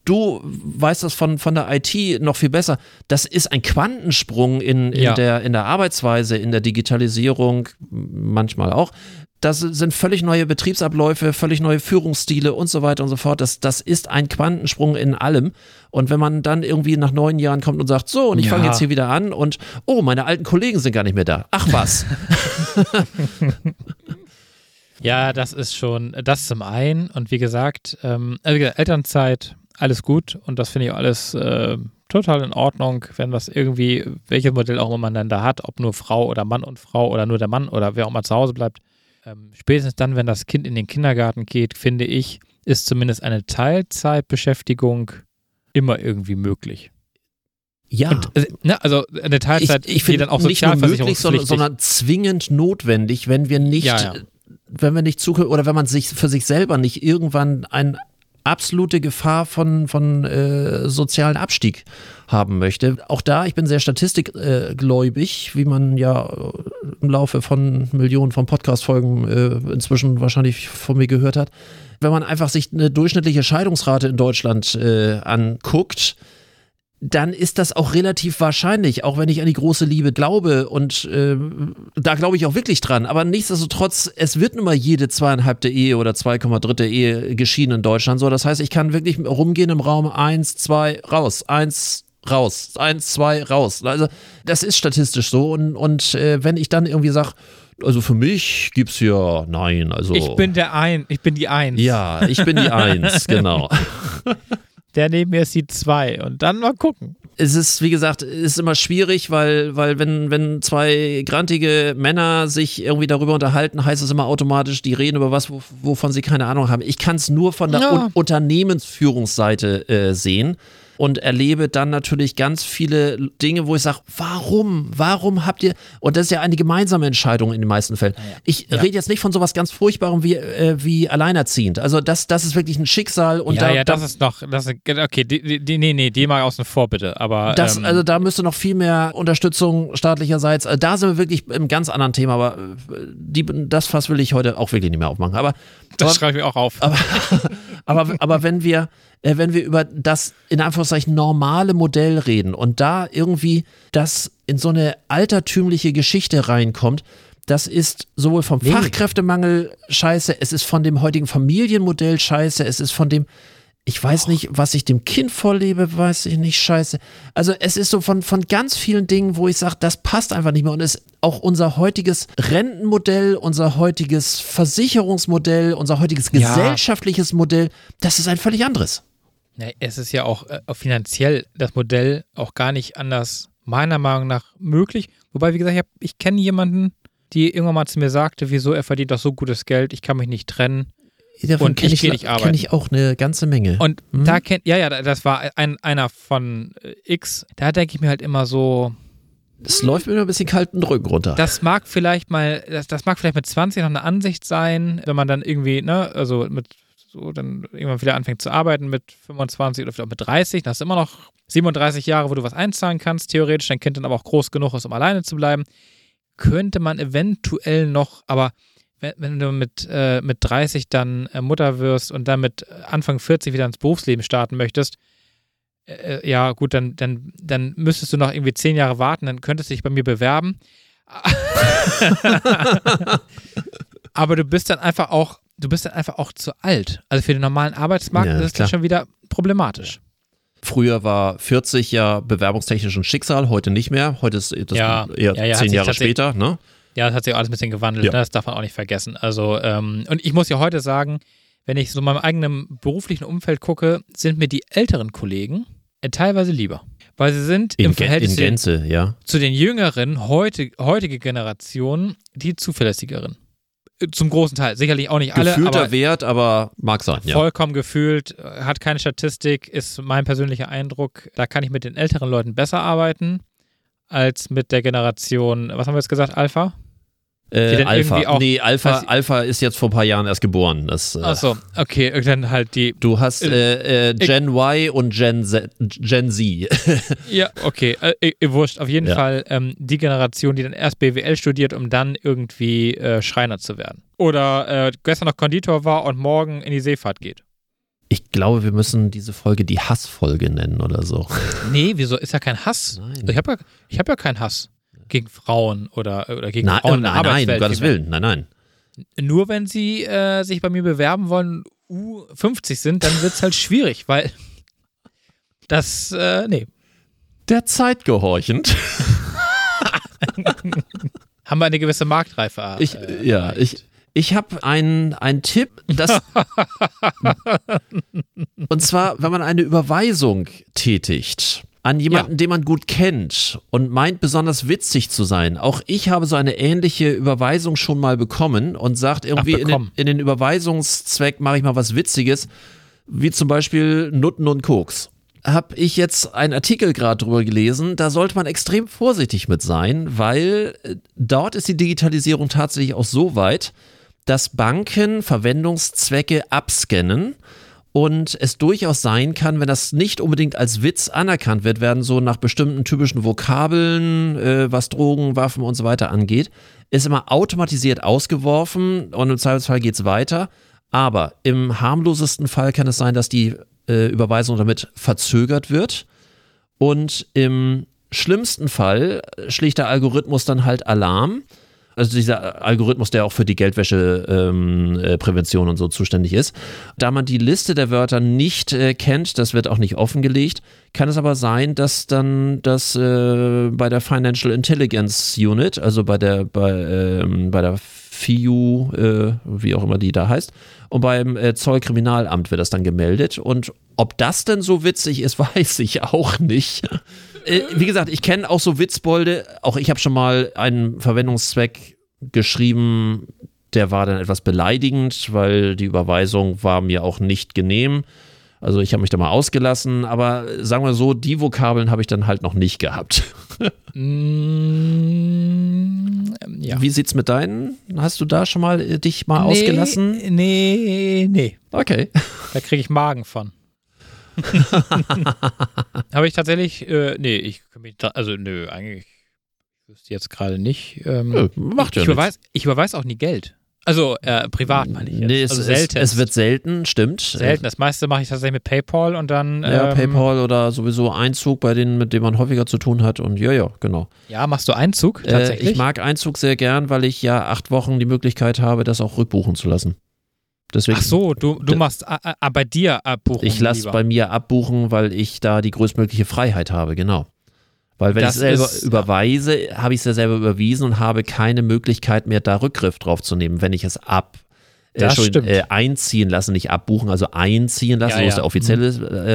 du weißt das von, von der IT noch viel besser, das ist ein Quantensprung in, in, ja. der, in der Arbeitsweise, in der Digitalisierung, manchmal auch. Das sind völlig neue Betriebsabläufe, völlig neue Führungsstile und so weiter und so fort. Das, das ist ein Quantensprung in allem. Und wenn man dann irgendwie nach neun Jahren kommt und sagt, so, und ich ja. fange jetzt hier wieder an und, oh, meine alten Kollegen sind gar nicht mehr da. Ach was. ja, das ist schon, das zum einen. Und wie gesagt, ähm, also Elternzeit, alles gut. Und das finde ich alles äh, total in Ordnung, wenn das irgendwie, welches Modell auch immer man dann da hat, ob nur Frau oder Mann und Frau oder nur der Mann oder wer auch mal zu Hause bleibt ähm, spätestens dann, wenn das Kind in den Kindergarten geht, finde ich, ist zumindest eine Teilzeitbeschäftigung immer irgendwie möglich. Ja. Und, äh, ne, also eine Teilzeit, ich, ich die dann auch nicht nur möglich, sondern, sondern, zwingend notwendig, wenn wir nicht, ja, ja. wenn wir nicht zukünftig oder wenn man sich für sich selber nicht irgendwann ein absolute Gefahr von, von äh, sozialen Abstieg haben möchte. Auch da, ich bin sehr statistikgläubig, wie man ja äh, im Laufe von Millionen von Podcast-Folgen äh, inzwischen wahrscheinlich von mir gehört hat. Wenn man einfach sich eine durchschnittliche Scheidungsrate in Deutschland äh, anguckt, dann ist das auch relativ wahrscheinlich, auch wenn ich an die große Liebe glaube und äh, da glaube ich auch wirklich dran. Aber nichtsdestotrotz, es wird nun mal jede zweieinhalbte Ehe oder 2,3 Ehe geschieden in Deutschland. So, das heißt, ich kann wirklich rumgehen im Raum eins, zwei, raus, eins, raus, eins, zwei, raus. Also das ist statistisch so und, und äh, wenn ich dann irgendwie sage, also für mich gibt es hier, nein, also. Ich bin der Ein, ich bin die Eins. Ja, ich bin die Eins, genau. Der neben mir ist die zwei und dann mal gucken. Es ist, wie gesagt, ist immer schwierig, weil, weil wenn, wenn zwei grantige Männer sich irgendwie darüber unterhalten, heißt es immer automatisch, die reden über was, wovon sie keine Ahnung haben. Ich kann es nur von der ja. Un Unternehmensführungsseite äh, sehen und erlebe dann natürlich ganz viele Dinge, wo ich sage, warum? Warum habt ihr, und das ist ja eine gemeinsame Entscheidung in den meisten Fällen. Ich ja. rede jetzt nicht von sowas ganz Furchtbarem wie, äh, wie alleinerziehend. Also das, das ist wirklich ein Schicksal. Und ja, da, ja, das da, ist noch, das ist, okay, die, die, nee, nee, die mal außen vor bitte, aber. Das, ähm, also da müsste noch viel mehr Unterstützung staatlicherseits, also da sind wir wirklich im ganz anderen Thema, aber äh, die, das Fass will ich heute auch wirklich nicht mehr aufmachen. Aber, das schreibe ich auch auf. Aber, aber, aber wenn wir, äh, wenn wir über das in Anführungszeichen normale Modell reden und da irgendwie das in so eine altertümliche Geschichte reinkommt, das ist sowohl vom. Fachkräftemangel scheiße, es ist von dem heutigen Familienmodell scheiße, es ist von dem, ich weiß nicht, was ich dem Kind vorlebe, weiß ich nicht, scheiße. Also es ist so von, von ganz vielen Dingen, wo ich sage, das passt einfach nicht mehr. Und es auch unser heutiges Rentenmodell, unser heutiges Versicherungsmodell, unser heutiges ja. gesellschaftliches Modell, das ist ein völlig anderes. Ja, es ist ja auch äh, finanziell das Modell auch gar nicht anders, meiner Meinung nach, möglich. Wobei, wie gesagt, ich, ich kenne jemanden, die irgendwann mal zu mir sagte, wieso er verdient doch so gutes Geld, ich kann mich nicht trennen. Davon und ich, ich arbeiten. kenne ich auch eine ganze Menge. Und hm? da kennt, ja, ja, das war ein, einer von äh, X, da denke ich mir halt immer so. Es läuft mir nur ein bisschen kalten Rücken runter. Das mag vielleicht mal, das, das mag vielleicht mit 20 noch eine Ansicht sein, wenn man dann irgendwie, ne, also mit so dann irgendwann wieder anfängt zu arbeiten mit 25 oder vielleicht auch mit 30, dann hast du immer noch 37 Jahre, wo du was einzahlen kannst, theoretisch, dein Kind dann aber auch groß genug ist, um alleine zu bleiben, könnte man eventuell noch, aber wenn, wenn du mit, äh, mit 30 dann äh, Mutter wirst und dann mit Anfang 40 wieder ins Berufsleben starten möchtest, äh, äh, ja gut, dann, dann, dann müsstest du noch irgendwie zehn Jahre warten, dann könntest du dich bei mir bewerben. aber du bist dann einfach auch, du bist dann einfach auch zu alt. Also für den normalen Arbeitsmarkt Ja, ist das schon wieder problematisch. Früher war 40 ja bewerbungstechnisch ein Schicksal, heute nicht mehr. Heute ist das Ja, eher ja, zehn Jahre später, ne? Ja, das hat sich auch alles ein bisschen gewandelt. Ja. Ne? Das darf man auch nicht vergessen. Also, ähm, und ich muss ja heute sagen, wenn ich so in meinem eigenen beruflichen Umfeld gucke, sind mir die älteren Kollegen äh, teilweise lieber. Weil sie sind In, im Verhältnis in zu den, Gänze, ja. zu den jüngeren, heute, heutige Generationen, die zuverlässigeren. Äh, Zum großen Teil. Sicherlich auch nicht alle, Gefühlter aber Wert, aber mag sein, ja. vollkommen gefühlt, äh, hat keine Statistik, ist mein persönlicher Eindruck. Da kann ich mit den älteren Leuten besser arbeiten als mit der Generation, was haben wir jetzt gesagt, Alpha? Äh, Alpha. nee, Alpha, Alpha ist jetzt vor ein paar Jahren erst geboren. Das, äh, Achso, okay, dann halt die. Du hast äh, äh, Gen Y und Gen Z. Gen Z. Ja, okay, äh, äh, wurscht. Auf jeden Ja. Fall ähm, die Generation, die dann erst BWL studiert, um dann irgendwie äh, Schreiner zu werden. Oder äh, gestern noch Konditor war und morgen in die Seefahrt geht. Ich glaube, wir müssen diese Folge die Hassfolge nennen oder so. Nee, wieso? Ist ja kein Hass. Nein. Ich habe ja, ich hab ja keinen Hass gegen Frauen oder, oder gegen Nein, Frauen der nein, nein, um. Gottes. Willen. Nein, nein. Nur wenn sie äh, sich bei mir bewerben wollen, U50 sind, dann wird es halt schwierig, weil das, äh, nee. Der Zeit gehorchend. Haben wir eine gewisse Marktreife. Ich, äh, ja, ich, ich habe einen, einen Tipp, das, und zwar, wenn man eine Überweisung tätigt an jemanden, den man gut kennt und meint besonders witzig zu sein. Auch ich habe so eine ähnliche Überweisung schon mal bekommen und sagt irgendwie in den, in den Überweisungszweck mache ich mal was Witziges, wie zum Beispiel Nutten und Koks. Habe ich jetzt einen Artikel gerade drüber gelesen, da sollte man extrem vorsichtig mit sein, weil äh, dort ist die Digitalisierung tatsächlich auch so weit, dass Banken Verwendungszwecke abscannen und es durchaus sein kann, wenn das nicht unbedingt als Witz anerkannt wird, werden so nach bestimmten typischen Vokabeln, äh, was Drogen, Waffen und so weiter angeht, ist immer automatisiert ausgeworfen und im Zweifelsfall geht es weiter. Aber im harmlosesten Fall kann es sein, dass die äh, Überweisung damit verzögert wird und im schlimmsten Fall schlägt der Algorithmus dann halt Alarm. Also dieser Algorithmus, der auch für die Geldwäscheprävention ähm, äh, und so zuständig ist. Da man die Liste der Wörter nicht äh, kennt, das wird auch nicht offengelegt, kann es aber sein, dass dann das äh, bei der Financial Intelligence Unit, also bei der bei, ähm, bei der FIU, äh, wie auch immer die da heißt, und beim äh, Zollkriminalamt wird das dann gemeldet. Und ob das denn so witzig ist, weiß ich auch nicht. Äh, wie gesagt, ich kenne auch so Witzbolde. Auch ich habe schon mal einen Verwendungszweck geschrieben, der war dann etwas beleidigend, weil die Überweisung war mir auch nicht genehm. Also ich habe mich da mal ausgelassen, aber sagen wir so, die Vokabeln habe ich dann halt noch nicht gehabt. Mm, ja. Wie sieht's mit deinen? Hast du da schon mal äh, dich mal Nee, ausgelassen? Nee, nee. Okay. Da kriege ich Magen von. Habe ich tatsächlich, äh, nee, ich also nö, eigentlich wüsste jetzt gerade nicht. Ähm, Nö, macht ja ich, überweis, ich überweise auch nie Geld. Also äh, privat meine ich jetzt. Nee, es, also es, selten. es wird selten, stimmt. selten. Das meiste mache ich tatsächlich mit PayPal und dann. Ja, ähm, PayPal oder sowieso Einzug bei denen, mit denen man häufiger zu tun hat. Und ja, ja, genau. Ja, machst du Einzug Äh, tatsächlich? ich mag Einzug sehr gern, weil ich ja acht Wochen die Möglichkeit habe, das auch rückbuchen zu lassen. Deswegen, Ach so, du, du machst äh, äh, bei dir Abbuchung. ich lasse bei mir abbuchen, weil ich da die größtmögliche Freiheit habe, genau. Weil wenn Das ich selber ist- überweise, habe ich es ja selber überwiesen und habe keine Möglichkeit mehr, da Rückgriff drauf zu nehmen, wenn ich es ab äh, schon, äh, einziehen lasse, nicht abbuchen, also einziehen lasse, Ja, so ist ja. der offizielle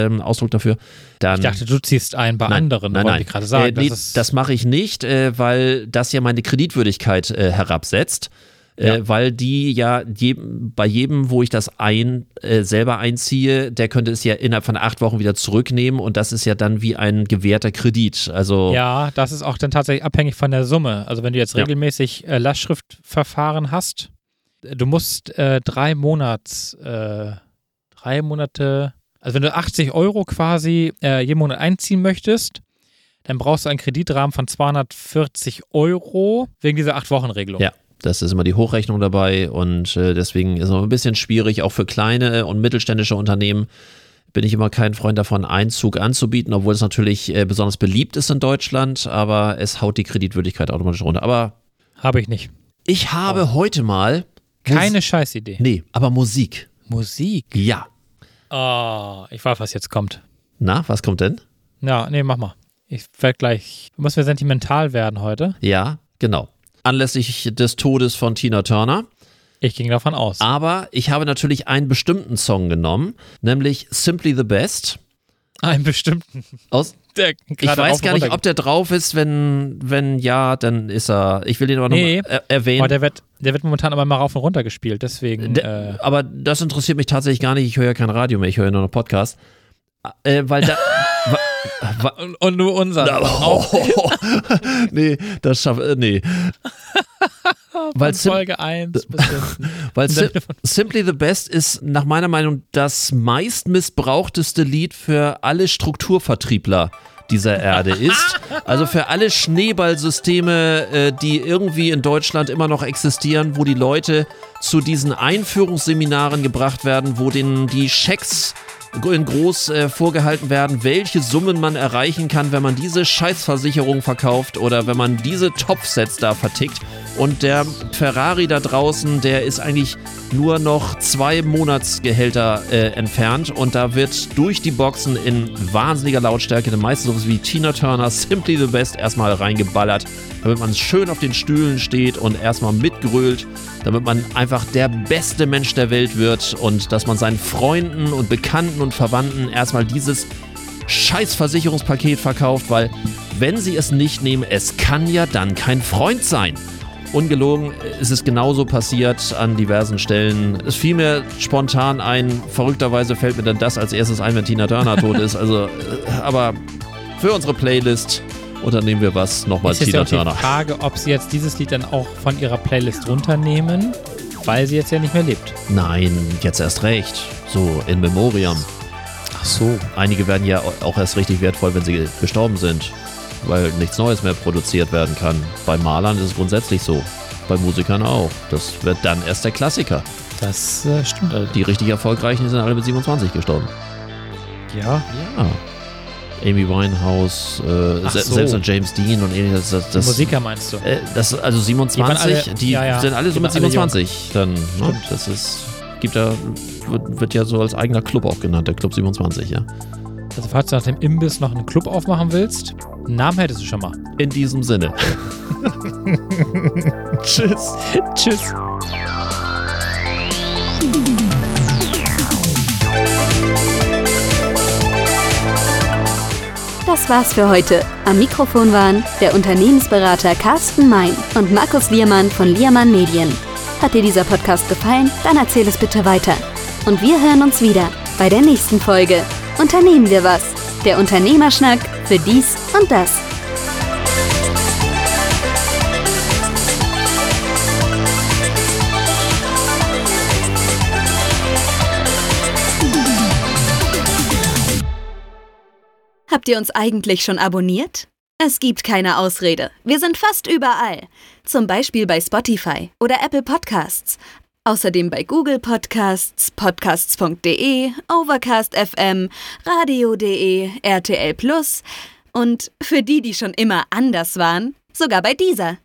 ähm, Ausdruck dafür. Dann, Ich dachte, du ziehst ein bei Nein, anderen, nein, wollte nein. ich gerade sagen. äh, nee, das, ist, das mache ich nicht, äh, weil das ja meine Kreditwürdigkeit äh, Äh, Ja. Weil die ja je, bei jedem, wo ich das ein, äh, selber einziehe, der könnte es ja innerhalb von acht Wochen wieder zurücknehmen und das ist ja dann wie ein gewährter Kredit. Also Ja, das ist auch dann tatsächlich abhängig von der Summe. Also wenn du jetzt Ja. regelmäßig äh, Lastschriftverfahren hast, du musst äh, drei Monats äh, drei Monate. Also wenn du 80 Euro quasi äh, jeden Monat einziehen möchtest, dann brauchst du einen Kreditrahmen von 240 Euro wegen dieser 8-Wochen-Regelung. Ja. Das ist immer die Hochrechnung dabei und äh, deswegen ist es auch ein bisschen schwierig, auch für kleine und mittelständische Unternehmen bin ich immer kein Freund davon, Einzug anzubieten, obwohl es natürlich äh, besonders beliebt ist in Deutschland, aber es haut die Kreditwürdigkeit automatisch runter. Aber Habe ich nicht. ich habe heute mal Keine Scheißidee. Nee, aber Musik. Musik. Ja. Oh, ich weiß, was jetzt kommt. Na, was kommt denn? Ja, nee, mach mal. Ich werde gleich. Muss wir sentimental werden heute. Ja, genau. Anlässlich des Todes von Tina Turner. Ich ging davon aus. Aber ich habe natürlich einen bestimmten Song genommen, nämlich Simply the Best. Einen bestimmten. Aus, Der ich weiß gar nicht, ob der drauf ist. Wenn, wenn ja, dann ist er. Ich will den aber Nee. nochmal er geht. erwähnen. Aber der wird, der wird momentan aber mal rauf und runter gespielt. Deswegen. Der- äh, aber das interessiert mich tatsächlich gar nicht. Ich höre ja kein Radio mehr, ich höre ja nur noch Podcast. Äh, weil da. und, nur unser. oh, nee, das schafft. Äh, nee. weil, Sim, Folge 1 bis hinten. weil Sim, Simply the Best ist nach meiner Meinung das meist missbrauchteste Lied für alle Strukturvertriebler dieser Erde ist. Also für alle Schneeballsysteme, äh, die irgendwie in Deutschland immer noch existieren, wo die Leute zu diesen Einführungsseminaren gebracht werden, wo denen die Schecks in groß äh, vorgehalten werden, welche Summen man erreichen kann, wenn man diese Scheißversicherung verkauft oder wenn man diese Topsets da vertickt. Und der Ferrari da draußen, der ist eigentlich nur noch zwei Monatsgehälter äh, entfernt und da wird durch die Boxen in wahnsinniger Lautstärke meistens sowas wie Tina Turner Simply the Best erstmal reingeballert, damit man schön auf den Stühlen steht und erstmal mitgrölt, damit man einfach der beste Mensch der Welt wird und dass man seinen Freunden und Bekannten und Verwandten erstmal dieses Scheißversicherungspaket verkauft, weil wenn sie es nicht nehmen, es kann ja dann kein Freund sein. Ungelogen ist es genauso passiert an diversen Stellen. Es fiel mir spontan ein, verrückterweise fällt mir dann das als erstes ein, wenn Tina Turner tot ist. Also, äh, aber für unsere Playlist unternehmen wir was nochmal Ist Tina ja auch die Turner. Frage, ob sie jetzt dieses Lied dann auch von ihrer Playlist runternehmen, weil sie jetzt ja nicht mehr lebt. Nein, jetzt erst recht. So, in Memoriam. Ach so. Einige werden ja auch erst richtig wertvoll, wenn sie gestorben sind, weil nichts Neues mehr produziert werden kann. Bei Malern ist es grundsätzlich so. Bei Musikern auch. Das wird dann erst der Klassiker. Das äh, stimmt allerdings. Die richtig erfolgreichen sind alle mit 27 gestorben. Ja. Ja. Amy Winehouse, äh, se so. selbst James Dean und ähnliches. Das, Die das, Musiker meinst du? Äh, das, also 27, Die alle- die ja, ja. sind alle so mit waren alle 27 dann. Ne? Das ist, gibt da, wird, wird ja so als eigener Club auch genannt, der Club 27, ja. Also falls du nach dem Imbiss noch einen Club aufmachen willst, einen Namen hättest du schon mal. In diesem Sinne. Tschüss. Tschüss. Das war's für heute. Am Mikrofon waren der Unternehmensberater Carsten Mein und Markus Liermann von Liermann Medien. Hat dir dieser Podcast gefallen? Dann erzähl es bitte weiter. Und wir hören uns wieder bei der nächsten Folge. Unternehmen wir was? Der Unternehmerschnack für dies und das. Habt ihr uns eigentlich schon abonniert? Es gibt keine Ausrede. Wir sind fast überall. Zum Beispiel bei Spotify oder Apple Podcasts. Außerdem bei Google Podcasts, podcasts.de, Overcast FM, radio.de, RTL Plus und für die, die schon immer anders waren, sogar bei dieser.